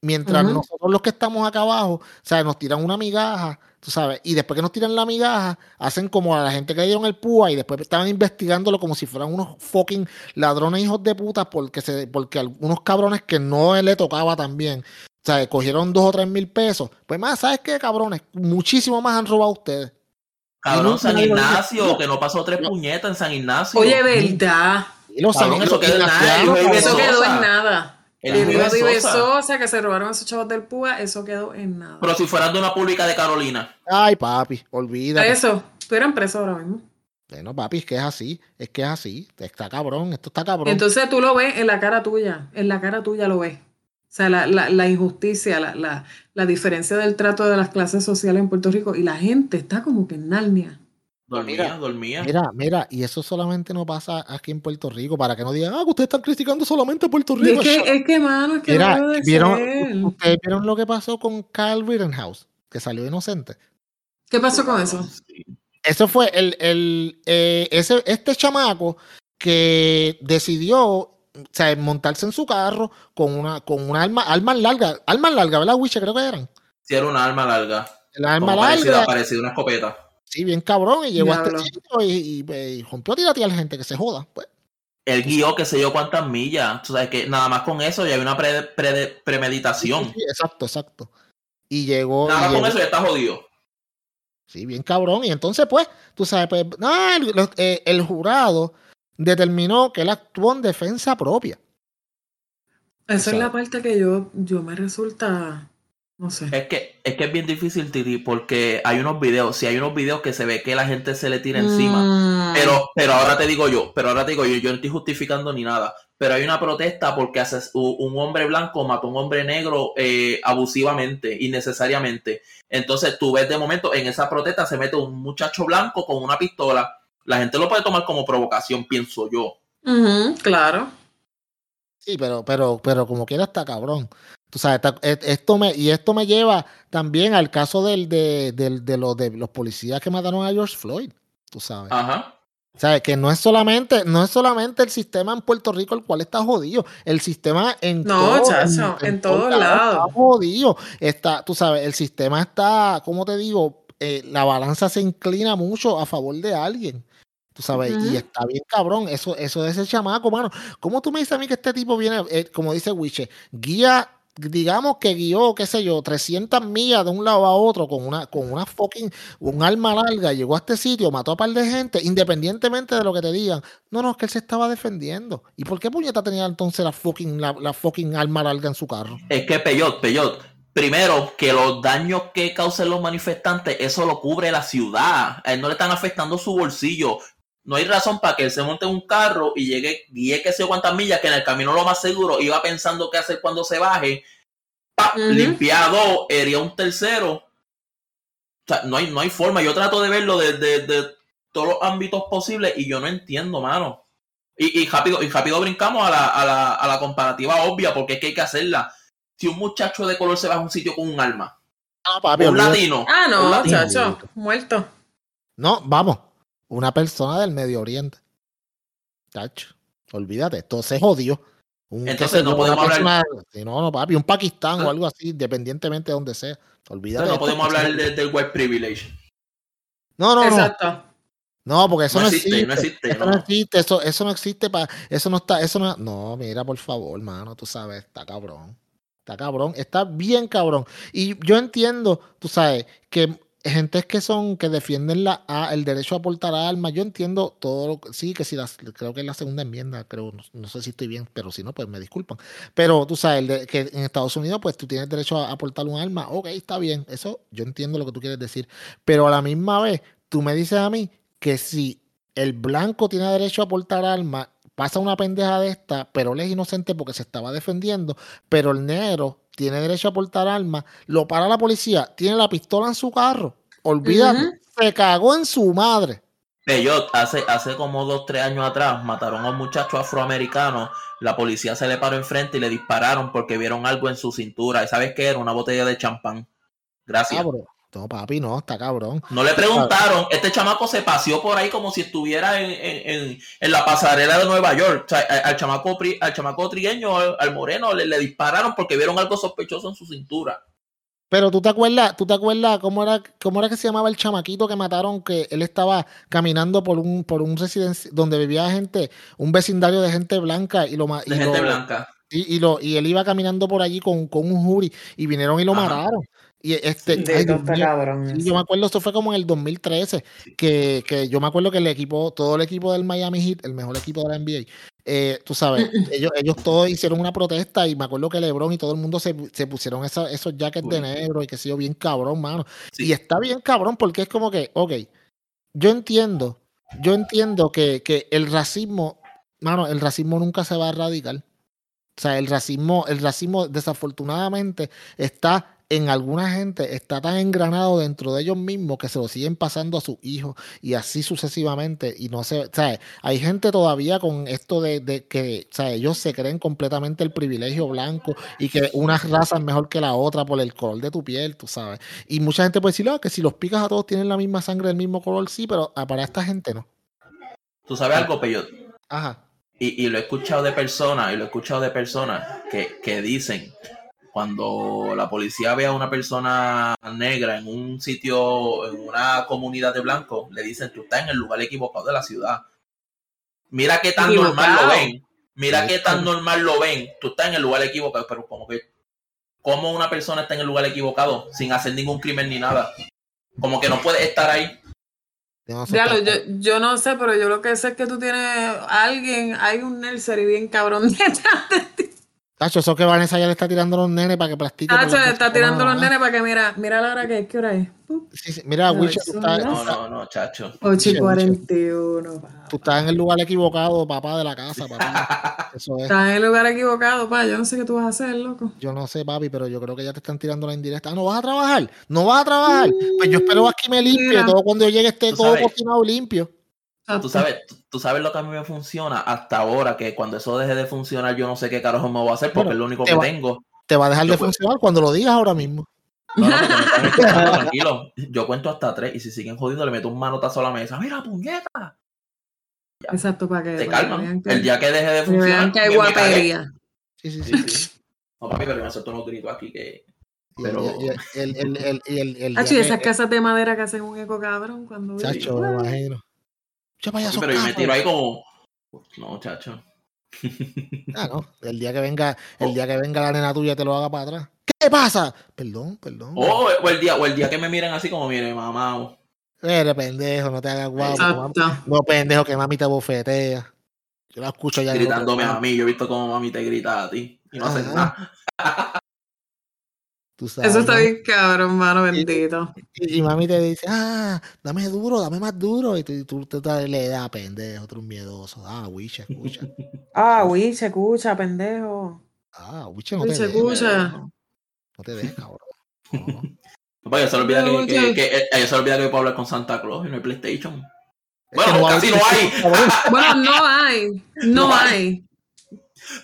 Mientras nosotros los que estamos acá abajo, o sea, nos tiran una migaja, tú sabes, y después que nos tiran la migaja, hacen como a la gente que le dieron el púa y después estaban investigándolo como si fueran unos fucking ladrones hijos de puta porque se, porque algunos cabrones que no le tocaba también, o sea, cogieron dos o tres mil pesos. Pues más, ¿sabes qué, cabrones? Muchísimo más han robado ustedes. Cabrón, nunca San Ignacio, dijo. que no pasó tres No. puñetas en San Ignacio. Oye, ¿verdad? Y los Cabrón, eso quedó en nada. Eso quedó en nada. El Y Río de Sosa. Que se robaron esos chavos del PUA, eso quedó en nada. Pero si fueran de una pública de Carolina. Ay, papi, olvídate. Eso, estuvieran presos ahora mismo. Bueno, papi, es que es así, es que es así. Está cabrón, esto está cabrón. Entonces tú lo ves en la cara tuya, en la cara tuya lo ves. O sea, la, la, la injusticia, la, la, la diferencia del trato de las clases sociales en Puerto Rico y la gente está como que en Narnia. Dormía, Mira, dormía. Mira, mira, y eso solamente no pasa aquí en Puerto Rico, para que no digan, ah, que ustedes están criticando solamente a Puerto Rico. es que, es que, mano, es que Mira, no ¿vieron, ser. ustedes vieron lo que pasó con Kyle Rittenhouse, que salió inocente. ¿Qué pasó con eso? Eso fue el, el eh, ese, este chamaco que decidió o sea, montarse en su carro con una, con una arma, armas largas, armas largas, ¿verdad, Wiche? Creo que eran. Sí, era una arma larga. La arma Como parecida, larga, parecida a una escopeta. Sí, bien cabrón, y llegó a este sitio y, y, y rompió a tirar a la gente que se joda. Pues. Él guió qué sé yo cuántas millas. Tú sabes que nada más con eso ya hay una pre- pre- premeditación. Sí, sí, exacto, exacto. Y llegó. Nada y más con eso ya está jodido. Sí, bien cabrón. Y entonces, pues, tú sabes, pues, ah, el, eh, el jurado determinó que él actuó en defensa propia. Esa es sea- la parte que yo, yo me resulta, no sé. Es que, es que es bien difícil, Titi, porque hay unos videos, si hay unos videos que se ve que la gente se le tira encima. Mm. Pero, pero ahora te digo yo, pero ahora te digo yo, yo no estoy justificando ni nada. Pero hay una protesta porque haces- un hombre blanco mató a un hombre negro eh, abusivamente, innecesariamente. Entonces tú ves de momento, en esa protesta se mete un muchacho blanco con una pistola. La gente lo puede tomar como provocación, pienso yo. Claro. Sí, pero, pero, pero como quiera está cabrón. Tú sabes, está- e- esto me, y esto me lleva también al caso del, de, del- de los, de los policías que mataron a George Floyd. Tú sabes. Ajá. ¿Sabes? Que no es solamente, no es solamente el sistema en Puerto Rico el cual está jodido. El sistema en No, todo- chacho, en todos lados. Está jodido. Está, tú sabes, el sistema está, ¿cómo te digo? Eh, la balanza se inclina mucho a favor de alguien. Tú sabes, y está bien cabrón. Eso, eso de ese chamaco, mano. ¿Cómo tú me dices a mí que este tipo viene, eh, como dice Wiche, guía, digamos que guió, qué sé yo, 300 millas de un lado a otro con una, con una fucking, un arma larga, llegó a este sitio, mató a par de gente, independientemente de lo que te digan. No, no, es que él se estaba defendiendo. ¿Y por qué puñeta tenía entonces la fucking, la, la fucking arma larga en su carro? Es que Peyot, Peyot, primero que los daños que causen los manifestantes, eso lo cubre la ciudad. A él no le están afectando su bolsillo. No hay razón para que él se monte en un carro y llegue, guíe que sé cuántas millas, que en el camino lo más seguro iba pensando qué hacer cuando se baje. ¡Pap! Ujú. Limpia a dos, hería un tercero. O sea, no hay, no hay forma. Yo trato de verlo desde de, todos los ámbitos posibles y yo no entiendo, mano. Y, y rápido, y rápido brincamos a la, a, la, a la comparativa obvia, porque es que hay que hacerla. Si un muchacho de color se va a un sitio con un arma, No, papi, un latino, Ah, un no, latino, chacho, muerto. No, vamos. Una persona del Medio Oriente. Tacho, olvídate, esto se jodió. Un, Entonces no podemos hablar- sí, no, no, papi, un Pakistán o Ah. algo así, independientemente de donde sea. Olvídate. entonces no de podemos esto, hablar esto se- de- del white privilege. No, no, no. Exacto. No, porque eso No no, existe, existe. no existe, Eso no. no existe, eso, eso no existe para, eso no está, eso no, no, mira, por favor, mano, tú sabes, está cabrón. Está cabrón, está bien cabrón. Y yo entiendo, tú sabes, que gentes que son, que defienden la, el derecho a portar armas, yo entiendo todo lo que, sí, que si las, creo que es la segunda enmienda, creo, no, no sé si estoy bien, pero si no, pues me disculpan. Pero tú sabes, que en Estados Unidos, pues tú tienes derecho a, a portar un arma, ok, está bien, eso yo entiendo lo que tú quieres decir. Pero a la misma vez, tú me dices a mí que si el blanco tiene derecho a portar armas, pasa una pendeja de esta, pero él es inocente porque se estaba defendiendo, pero el negro tiene derecho a portar armas, lo para la policía, tiene la pistola en su carro, olvídate, se cagó en su madre. Peyot, hace, hace como dos, tres años atrás, mataron a un muchacho afroamericano, la policía se le paró enfrente y le dispararon porque vieron algo en su cintura. ¿Y sabes qué era? Una botella de champán. Gracias. Cabrón. No, papi, no, está cabrón. No le preguntaron, este chamaco se paseó por ahí como si estuviera en, en- en- la pasarela de Nueva York. O sea, al, chamaco, al chamaco trigueño, al, al moreno, le, le dispararon porque vieron algo sospechoso en su cintura. Pero tú te acuerdas, tú te acuerdas cómo era, cómo era que se llamaba el chamaquito que mataron, que él estaba caminando por un, por un residencia donde vivía gente, un vecindario de gente blanca y lo ma- De y gente lo- blanca. Y, y lo, y él iba caminando por allí con, con un jury y vinieron y lo Ajá. mataron. Y este, ay, Dios está mío, cabrón. sí, eso. yo me acuerdo, esto fue como en el 2013, que, que yo me acuerdo que el equipo, todo el equipo del Miami Heat, el mejor equipo de la NBA, eh, tú sabes, ellos, ellos todos hicieron una protesta y me acuerdo que LeBron y todo el mundo se, se pusieron esa- esos jackets de negro y que sé yo, bien cabrón, mano. Sí. Y está bien cabrón porque es como que, ok, yo entiendo, yo entiendo que, que el racismo, mano, el racismo nunca se va a erradicar. O sea, el racismo, el racismo desafortunadamente está en alguna gente, está tan engranado dentro de ellos mismos que se lo siguen pasando a sus hijos y así sucesivamente. Y no sé, ¿sabes? Hay gente todavía con esto de, de que, ¿sabes? Ellos se creen completamente el privilegio blanco y que una raza es mejor que la otra por el color de tu piel, tú sabes. Y mucha gente puede decir, "Ah, que si los picas a todos tienen la misma sangre, el mismo color, sí, pero ah, para esta gente no. ¿Tú sabes algo, Peyot? Ajá. Y, y lo he escuchado de personas, y lo he escuchado de personas que, que dicen, cuando la policía ve a una persona negra en un sitio, en una comunidad de blancos, le dicen, tú estás en el lugar equivocado de la ciudad. Mira qué tan Equivocado. normal lo ven. Mira Sí. qué tan normal lo ven. Tú estás en el lugar equivocado, pero como que, ¿cómo una persona está en el lugar equivocado sin hacer ningún crimen ni nada? Como que no puede estar ahí. Yo no sé Diablo, qué- yo, yo no sé, pero yo lo que sé es que tú tienes a alguien, hay un nursery bien cabrón detrás de ti. Tacho, eso que Vanessa ya le está tirando los nenes para que practiquen. por Tacho, le está tirando los nenes para que mira, mira la hora que es, ¿qué hora es? Sí, sí. Mira, Wicho, tú estás, No, no, no, chacho. 8 y Bicho, 41, pa. tú estás en el lugar equivocado, papá de la casa, papi. Eso es. Estás en el lugar equivocado, pa. Yo no sé qué tú vas a hacer, loco. Yo no sé, papi, pero yo creo que ya te están tirando la indirecta. Ah, ¿no vas a trabajar? ¿No vas a trabajar? Pues yo espero aquí me limpie Mira. todo cuando yo llegue esté todo cocinado limpio. Tú sabes, tú, tú sabes lo que a mí me funciona hasta ahora, que cuando eso deje de funcionar, yo no sé qué carajo me voy a hacer porque Bueno, es lo único te que va- tengo. Te va a dejar Yo de puedo- funcionar cuando lo digas ahora mismo. No, no, porque me tranquilo. Yo cuento hasta tres y si siguen jodiendo, le meto un manotazo a la mesa. ¡Mira, puñeta! Exacto, para que, Se calman. que, El día que deje de funcionar, que hay guapería. Sí, sí, sí. Sí. No, papi, pero me suelto unos gritos aquí que. Pero- el, y el, el, el, y el, el Hacho, y día esas que- casas de madera que hacen un eco cabrón cuando Chacho, vaya, Sí, pero yo me tiro ahí como. No, chacho. Ah, no. El día que venga, el Oh. día que venga la nena tuya te lo haga para atrás. ¿Qué pasa? Perdón, perdón. O, o el día, o el día que me miren así como, mire, mamá. Eres pendejo, no te hagas guapo. mami-. No, pendejo, que mami te bofetea. Yo la escucho ya. gritándome a mí. Yo he visto como mami te grita a ti. Y no haces nada. Tú sabes, Eso está ¿no? bien cabrón, mano, bendito. Y, y mami te dice, ah, dame duro, dame más duro. Y tú, tú, tú te le das, pendejo, otro miedoso. Ah, Wiche, escucha. Ah, se escucha, pendejo. Ah, Wiche no deja. escucha. No te deja, cabrón. No. Papá, ya se olvida que, que, oye. que, eh, ya se olvida que yo puedo hablar con Santa Claus y no hay PlayStation. Bueno, casi no hay. Bueno, no hay. No No hay.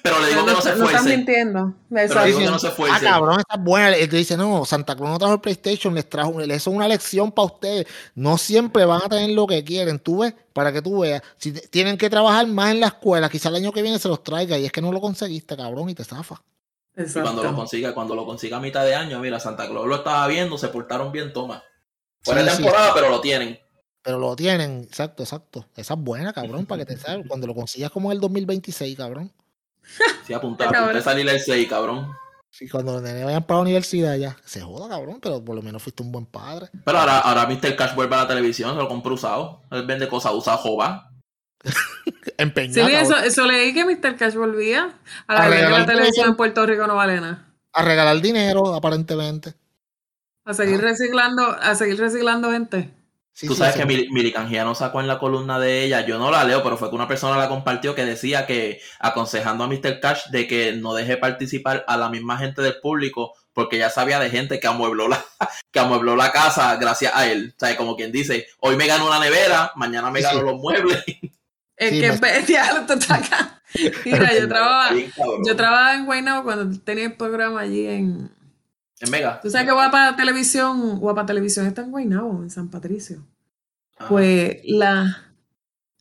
Pero le digo Pero que no se no estás esfuerce. mintiendo. Pero le digo que Exacto. no se Ah, esfuerce. cabrón, esa es buena. Él dice, no, Santa Claus no trajo el PlayStation, les trajo, eso es una lección para ustedes. No siempre van a tener lo que quieren. Tú ves, para que tú veas. Si tienen que trabajar más en la escuela, quizá el año que viene se los traiga y es que no lo conseguiste, cabrón, y te zafa. Y cuando lo Exacto. consiga, cuando lo consiga a mitad de año, mira, Santa Claus lo estaba viendo, se portaron bien, toma. Fuera Sí, sí. temporada, pero lo tienen. Pero lo tienen, exacto, exacto. Esa es buena, cabrón, para que te salga. Cuando lo consigas como en el 2026, cabrón. Sí, apunté, Cabrón. apunté a salir el 6, cabrón. Si cuando los nenes vayan para la universidad ya, se joda, cabrón, pero por lo menos fuiste un buen padre. Pero ahora, ahora Mr. Cash vuelve a la televisión, se lo compró usado. Él vende cosas usadas, jova. Empeñado. Sí, eso, cabrón, eso leí que Mr. Cash volvía a A la que regalar la televisión en Puerto Rico no vale nada. A regalar dinero, aparentemente. A seguir Ah. reciclando, a seguir reciclando gente. Sí, Tú sí, sabes sí. que Mili, Mili Canjiano sacó en la columna de ella, yo no la leo, pero fue que una persona la compartió que decía que aconsejando a Mr. Cash de que no deje participar a la misma gente del público porque ya sabía de gente que amuebló la, que amuebló la casa gracias a él. O sea, como quien dice, hoy me gano una nevera, mañana me Sí, gano los muebles. Es Sí, que me- bestia, tú estás acá. Mira, yo trabajaba, yo trabajaba en Guaynabo cuando tenía el programa allí en. En Mega. Tú sabes que Guapa Televisión, Guapa Televisión está en Guaynabo, en San Patricio. Ajá. Pues la.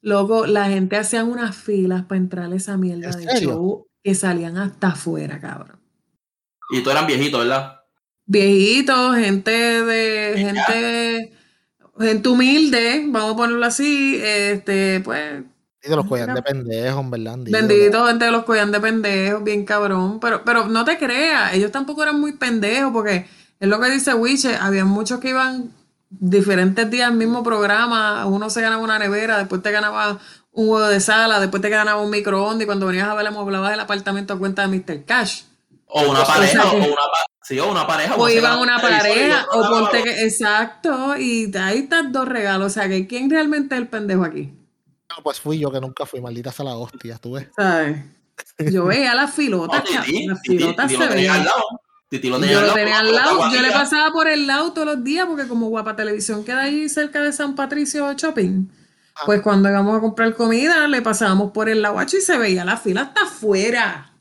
Loco, la gente hacían unas filas para entrar a esa mierda ¿En de serio? show que salían hasta afuera, cabrón. Y tú eran viejitos, ¿verdad? Viejitos, gente de. gente. gente humilde, vamos a ponerlo así. Este, pues. Y de los collan de pendejos, en verdad. Bendito, gente de los collan de pendejos, bien cabrón. Pero, pero no te creas, ellos tampoco eran muy pendejos, porque es lo que dice Wiche, había muchos que iban diferentes días al mismo programa, uno se ganaba una nevera, después te ganaba un huevo de sala, después te ganaba un microondas y cuando venías a ver, amoblabas el apartamento a cuenta de Mr. Cash. O una O sea pareja, o una pa- sí, o una pareja. O iban una pareja, o ponte que, exacto, y ahí están dos regalos, o sea, que ¿quién realmente es el pendejo aquí? No, pues fui yo que nunca fui, maldita sea la hostia, tú ves. ¿Sabes? Yo veía las filotas, las filotas se veían. al lado. Titi lo tenía Yo lo tenía al la lado, yo le pasaba por el lado todos los días, porque como Guapa Televisión queda ahí cerca de San Patricio Shopping, Ah. pues cuando íbamos a comprar comida, le pasábamos por el lado y se veía la fila hasta afuera.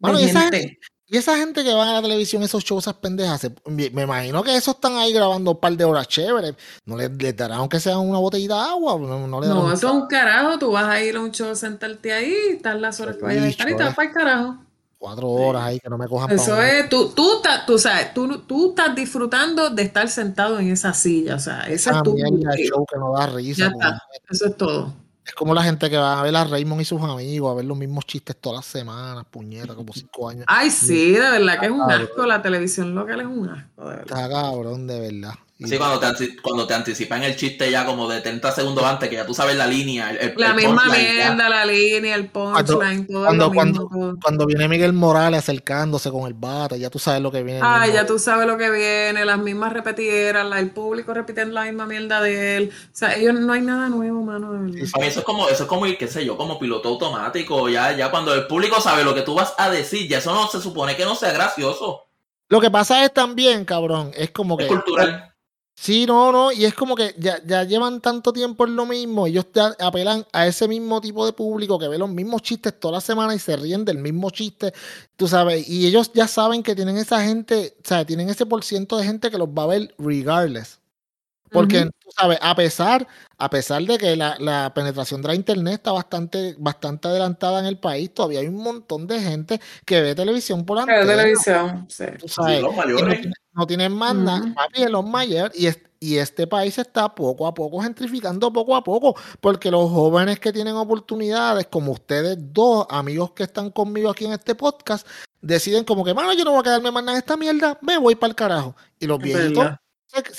de gente. Y esa gente que va a la televisión, esos shows, esas pendejas, me me imagino que esos están ahí grabando un par de horas chéveres. No les, les darán aunque sea una botellita de agua. No, no le No, eso es un carajo, tú vas a ir a un show, sentarte ahí, estás las horas que vayas a estar y te vas para el carajo. cuatro horas ahí que no me cojan Eso un- es, tú, tú, estás- tú sabes, tú, tú estás disfrutando de estar sentado en esa silla, o sea, esa esa es tu... mierda de show que no da risa. Ya porque está, eso es todo. Es como la gente que va a ver a Raymond y sus amigos, a ver los mismos chistes todas las semanas, puñeta, como cinco años. Ay, sí, de verdad que es un asco, la televisión local es un asco, de verdad. Está cabrón, de verdad. Sí, cuando te, anti- cuando te anticipan el chiste ya como de 30 segundos antes, que ya tú sabes la línea, el, el- La el misma mierda, la línea, el punchline, todo cuando, lo mismo. cuando, cuando viene Miguel Morales acercándose con el bate, ya tú sabes lo que viene. mismo- ya tú sabes lo que viene, las mismas repetieras, la- el público repitiendo la misma mierda de él. O sea, ellos no hay nada nuevo, mano, de verdad. A mí eso es como, eso es como ir, qué sé yo, como piloto automático, ya, ya cuando el público sabe lo que tú vas a decir, ya eso no se supone que no sea gracioso, Lo que pasa es también, cabrón, es como que es cultural. Sí, no, no, y es como que ya, ya llevan tanto tiempo en lo mismo, ellos ya apelan a ese mismo tipo de público que ve los mismos chistes toda la semana y se ríen del mismo chiste, tú sabes, y ellos ya saben que tienen esa gente, o sea, tienen ese por ciento de gente que los va a ver regardless. Porque, tú sabes, a pesar, a pesar de que la, la, penetración de la internet está bastante, bastante adelantada en el país, todavía hay un montón de gente que ve televisión por antena. televisión, sí. Tú sabes, los mayores. No, tienen más nada, papi, los mayores, y, y este país está poco a poco gentrificando poco a poco, porque los jóvenes que tienen oportunidades, como ustedes dos, amigos que están conmigo aquí en este podcast, deciden como que, mano, yo no voy a quedarme más nada en esta mierda, me voy para el carajo. Y los viejitos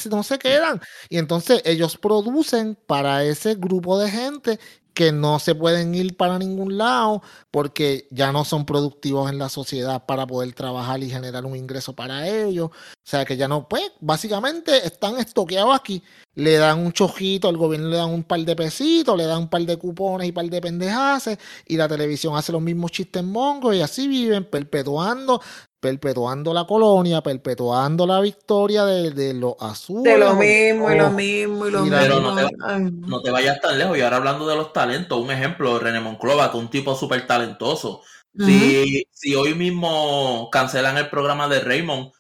no se quedan. Y entonces ellos producen para ese grupo de gente que no se pueden ir para ningún lado porque ya no son productivos en la sociedad para poder trabajar y generar un ingreso para ellos. O sea que ya no, pues básicamente están estoqueados aquí. Le dan un chojito, al gobierno le dan un par de pesitos, le dan un par de cupones y un par de pendejaces y la televisión hace los mismos chistes mongos y así viven perpetuando perpetuando la colonia, perpetuando la victoria de, de los azules. De lo mismo y lo mismo y lo mismo. Pero no te, no te, vayas tan lejos. Y ahora hablando de los talentos, un ejemplo, René Monclova, que es un tipo súper talentoso. si, si hoy mismo cancelan el programa de Raymond,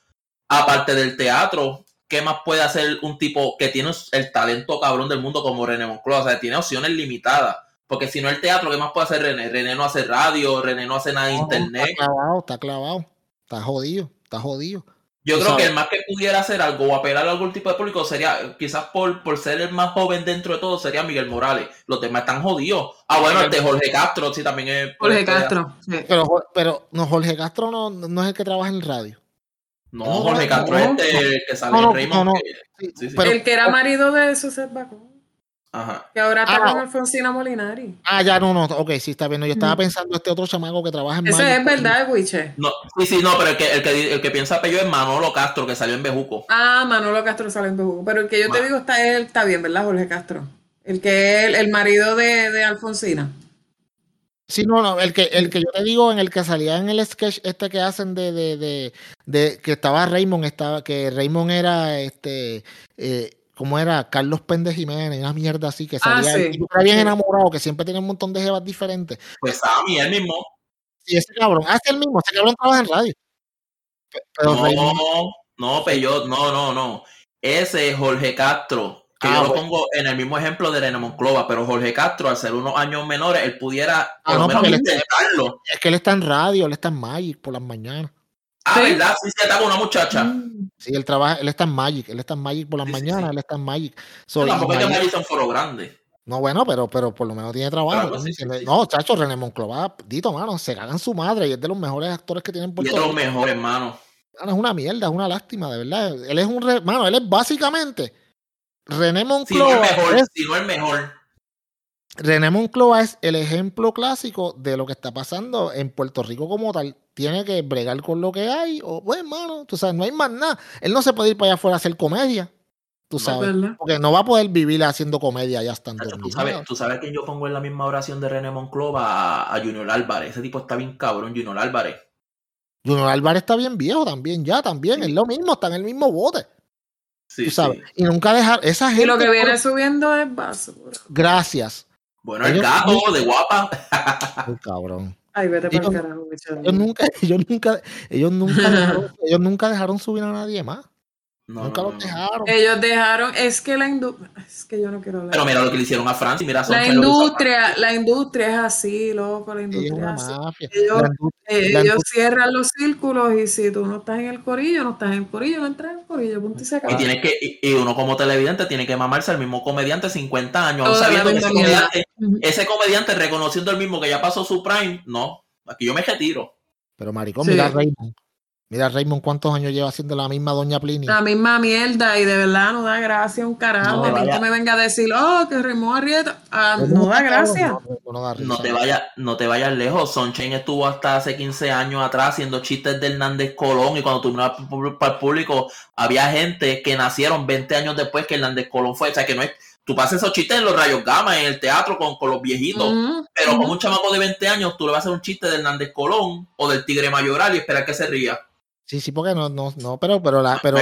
aparte del teatro, ¿qué más puede hacer un tipo que tiene el talento cabrón del mundo como René Monclova? O sea, tiene opciones limitadas. Porque si no el teatro, ¿qué más puede hacer René? René no hace radio, René no hace nada de internet. Está clavado, está clavado. Está jodido, está jodido. Yo creo que el más que pudiera hacer algo o apelar a algún tipo de público sería, quizás por, por ser el más joven dentro de todo, sería Miguel Morales. Los demás están jodidos. Ah, bueno, el de Jorge Castro, sí, también es. Jorge Castro. Pero, pero no, Jorge Castro no, no es el que trabaja en radio. No, Jorge Castro es el que sale en Raymond. el que era marido de Suset Bacón. Ajá. Que ahora está ah, con Alfonsina Molinari. Ah, ya no, no, ok, sí está bien. Yo estaba pensando este otro chamaco que trabaja en Ese es verdad, Wiche. No, sí, sí, no, pero el que, el que, el que piensa Pello es Manolo Castro, que salió en Bejuco. Ah, Manolo Castro salió en Bejuco. Pero el que yo te digo está él, está bien, ¿verdad, Jorge Castro? El que es el, marido de, de, Alfonsina. Sí, no, no, el que, el que yo te digo, en el que salía en el sketch este que hacen de, de, de, de que estaba Raymond, estaba, que Raymond era este eh, ¿Cómo era? Carlos Péndez Jiménez, una mierda así, que ah, salía bien enamorado, que siempre tiene un montón de jevas diferentes. Pues a mí, el mismo. Sí, ese cabrón, ah, es el mismo, ese cabrón trabaja en radio. no, no, pero no, no, no. Ese es Jorge Castro, que yo ah, lo pongo en el mismo ejemplo de René Monclova, pero Jorge Castro, al ser unos años menores, él pudiera por lo menos intentarlo. es que él está en radio, él está en Magic por las mañanas. Ah, ¿verdad? Sí, se está con una muchacha. Mm. Sí, él trabaja, él está en Magic, él está en Magic por las mañanas, él está en Magic. So, tampoco es que Magic son foro grande. No, bueno, pero, pero por lo menos tiene trabajo. no, chacho, René Monclova, dito, mano, se cagan su madre y es de los mejores actores que tienen por Y es de los mejores, mano. Es una mierda, es una lástima, de verdad. Él es un, re... mano, él es básicamente René Monclova. Si no es mejor, si no es mejor. René Moncloa es el ejemplo clásico de lo que está pasando en Puerto Rico como tal. Tiene que bregar con lo que hay, o bueno, pues, hermano, tú sabes, no hay más nada. Él no se puede ir para allá afuera a hacer comedia. Tú sabes, porque no va a poder vivir haciendo comedia ya estando. Tú sabes, tú sabes que yo pongo en la misma oración de René Monclova a, Junior Álvarez. Ese tipo está bien cabrón, Junior Álvarez. Junior Álvarez está bien viejo también, ya también, es lo mismo, está en el mismo bote. Sí, tú sabes. Y nunca dejar esa gente. Y lo que viene subiendo es basura. Gracias. Bueno, el gato de guapa. Ay, cabrón. Ay, vete para el carajo, ellos nunca, ellos nunca, ellos nunca, dejaron, ellos nunca dejaron subir a nadie más. Nunca los dejaron. Ellos dejaron, es que la industria, es que yo no quiero hablar. Pero mira lo que le hicieron a Francia, mira la industria, la industria es así, loco, la industria es así. Ellos, cierran los círculos y si tú no estás en el corillo, no estás en el corillo, no entras en el corillo, punto y se acaba. Y, tiene que, y uno como televidente tiene que mamarse al mismo comediante 50 años, sabiendo que ese comediante, ese comediante reconociendo el mismo que ya pasó su prime, no, aquí yo me retiro. Pero maricón, mira Raymond. Mira, Raymond, ¿cuántos años lleva haciendo la misma Doña Plini? La misma mierda, y de verdad no da gracia un carajo. No, que me venga a decir, oh, que Raymond Arrieta. Ah, no, da gracia. No, te vayas no te vayas lejos. Sonchen estuvo hasta hace 15 años atrás haciendo chistes de Hernández Colón, y cuando miras para el público, había gente que nacieron 20 años después que Hernández Colón fue. O sea, que no es. Tú pasas esos chistes en los rayos gamma, en el teatro con, con los viejitos, pero con un chamaco de 20 años, tú le vas a hacer un chiste de Hernández Colón o del Tigre Mayoral y esperar que se ría. Sí, sí, porque no, no, no, pero, pero la, pero,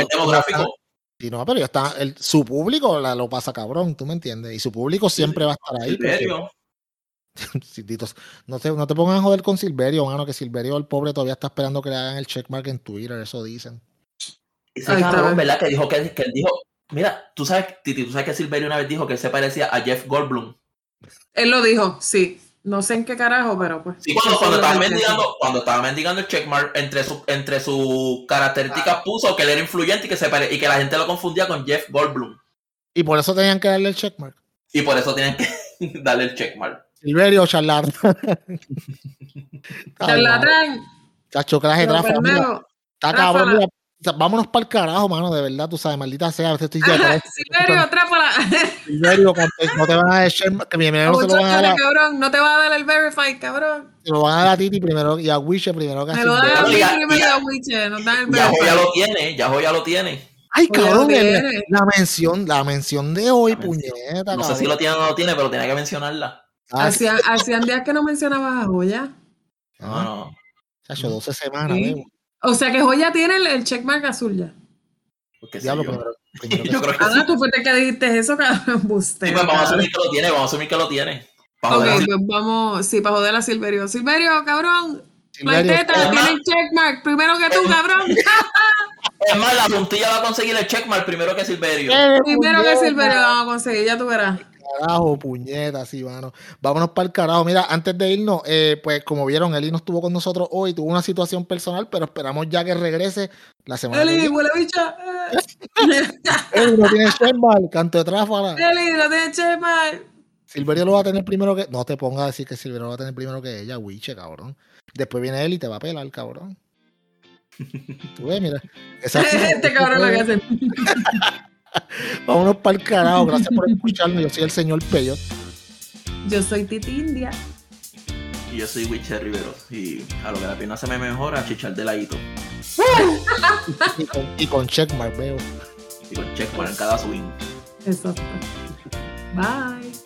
Y no, pero ya está, el, su público la, lo pasa cabrón, ¿tú me entiendes? Y su público siempre va a estar ahí. porque- Silverio. No, te, no te pongan a joder con Silverio, mano, que Silverio, el pobre, todavía está esperando que le hagan el checkmark en Twitter, eso dicen. Ese cabrón, ¿ves? ¿verdad? Que dijo que, que él dijo. Mira, tú sabes, Titi, tú sabes que Silverio una vez dijo que él se parecía a Jeff Goldblum. Él lo dijo, sí. No sé en qué carajo, pero pues. Sí, cuando, cuando estaba mendigando, cuando estaba mendigando el checkmark, entre sus entre sus características puso que él era influyente y que se pare- y que la gente lo confundía con Jeff Goldblum. Y por eso tenían que darle el checkmark. Y por eso tienen que darle el checkmark. Silverio, charlatán. Charlatán. Chacho, mira, pendejo. Está cabrón, mira, o sea, vámonos para el carajo, mano, de verdad, tú sabes, maldita sea, a veces estoy diciendo, Ajá, Silverio, trápala. Silverio, no te van a dar checkmark, que primero se lo van a dar, cabrón. No te va a dar el verify, cabrón. se lo van a dar a Titi primero y a Wiche primero que a Me lo dan a Ya- primero y ya- a Wiche. Nos dan el Ya verify. ya lo tiene, ya ya lo tiene. Ay, cabrón, el- la mención, la mención de hoy, mención. puñeta, No sé cabrón. si lo tiene o no lo tiene, pero tiene que mencionarla. Ah, Hacían, días que no mencionabas a Joya. No, no. chacho, 12 semanas, Sí. O sea que Joya tiene el, el checkmark azul ya. Porque sé Diablo, yo. primero, primero Yo creo que sí. Ah, tú fuiste el que dijiste eso, cabrón. Sí, pues vamos a asumir que lo tiene, vamos a asumir que lo tiene. Para Ok, pues vamos, sí, para joder a Silverio. Silverio, cabrón. Marteta, tiene checkmark. Primero que tú, cabrón. Es más, la puntilla va a conseguir el checkmark primero que Silverio. Primero que. Silverio vamos a conseguir, ya tú verás. Carajo, puñeta, sí, mano. Vámonos para el carajo. Mira, antes de irnos, eh, pues como vieron, Eli no estuvo con nosotros hoy, tuvo una situación personal, pero esperamos ya que regrese la semana Eli, huele bicha. Eli no tiene Shenbal, canto de tráfala. Eli, no tiene checkmark. Silverio lo va a tener primero que. No te pongas a decir que Silverio lo va a tener primero que ella, Wiche, cabrón. Después viene él y te va a pelar, cabrón. Tú ves, mira. Esa- Este cabrón lo que hace. Vámonos para el carajo. Gracias por escucharme. Yo soy el señor Peyot. Yo soy Titi India. Y yo soy Witcher Rivero. Y a lo que la pierna se me mejora, chichar de ladito. Y con, y con checkmark, veo. Y con checkmark en cada swing. Exacto. Bye.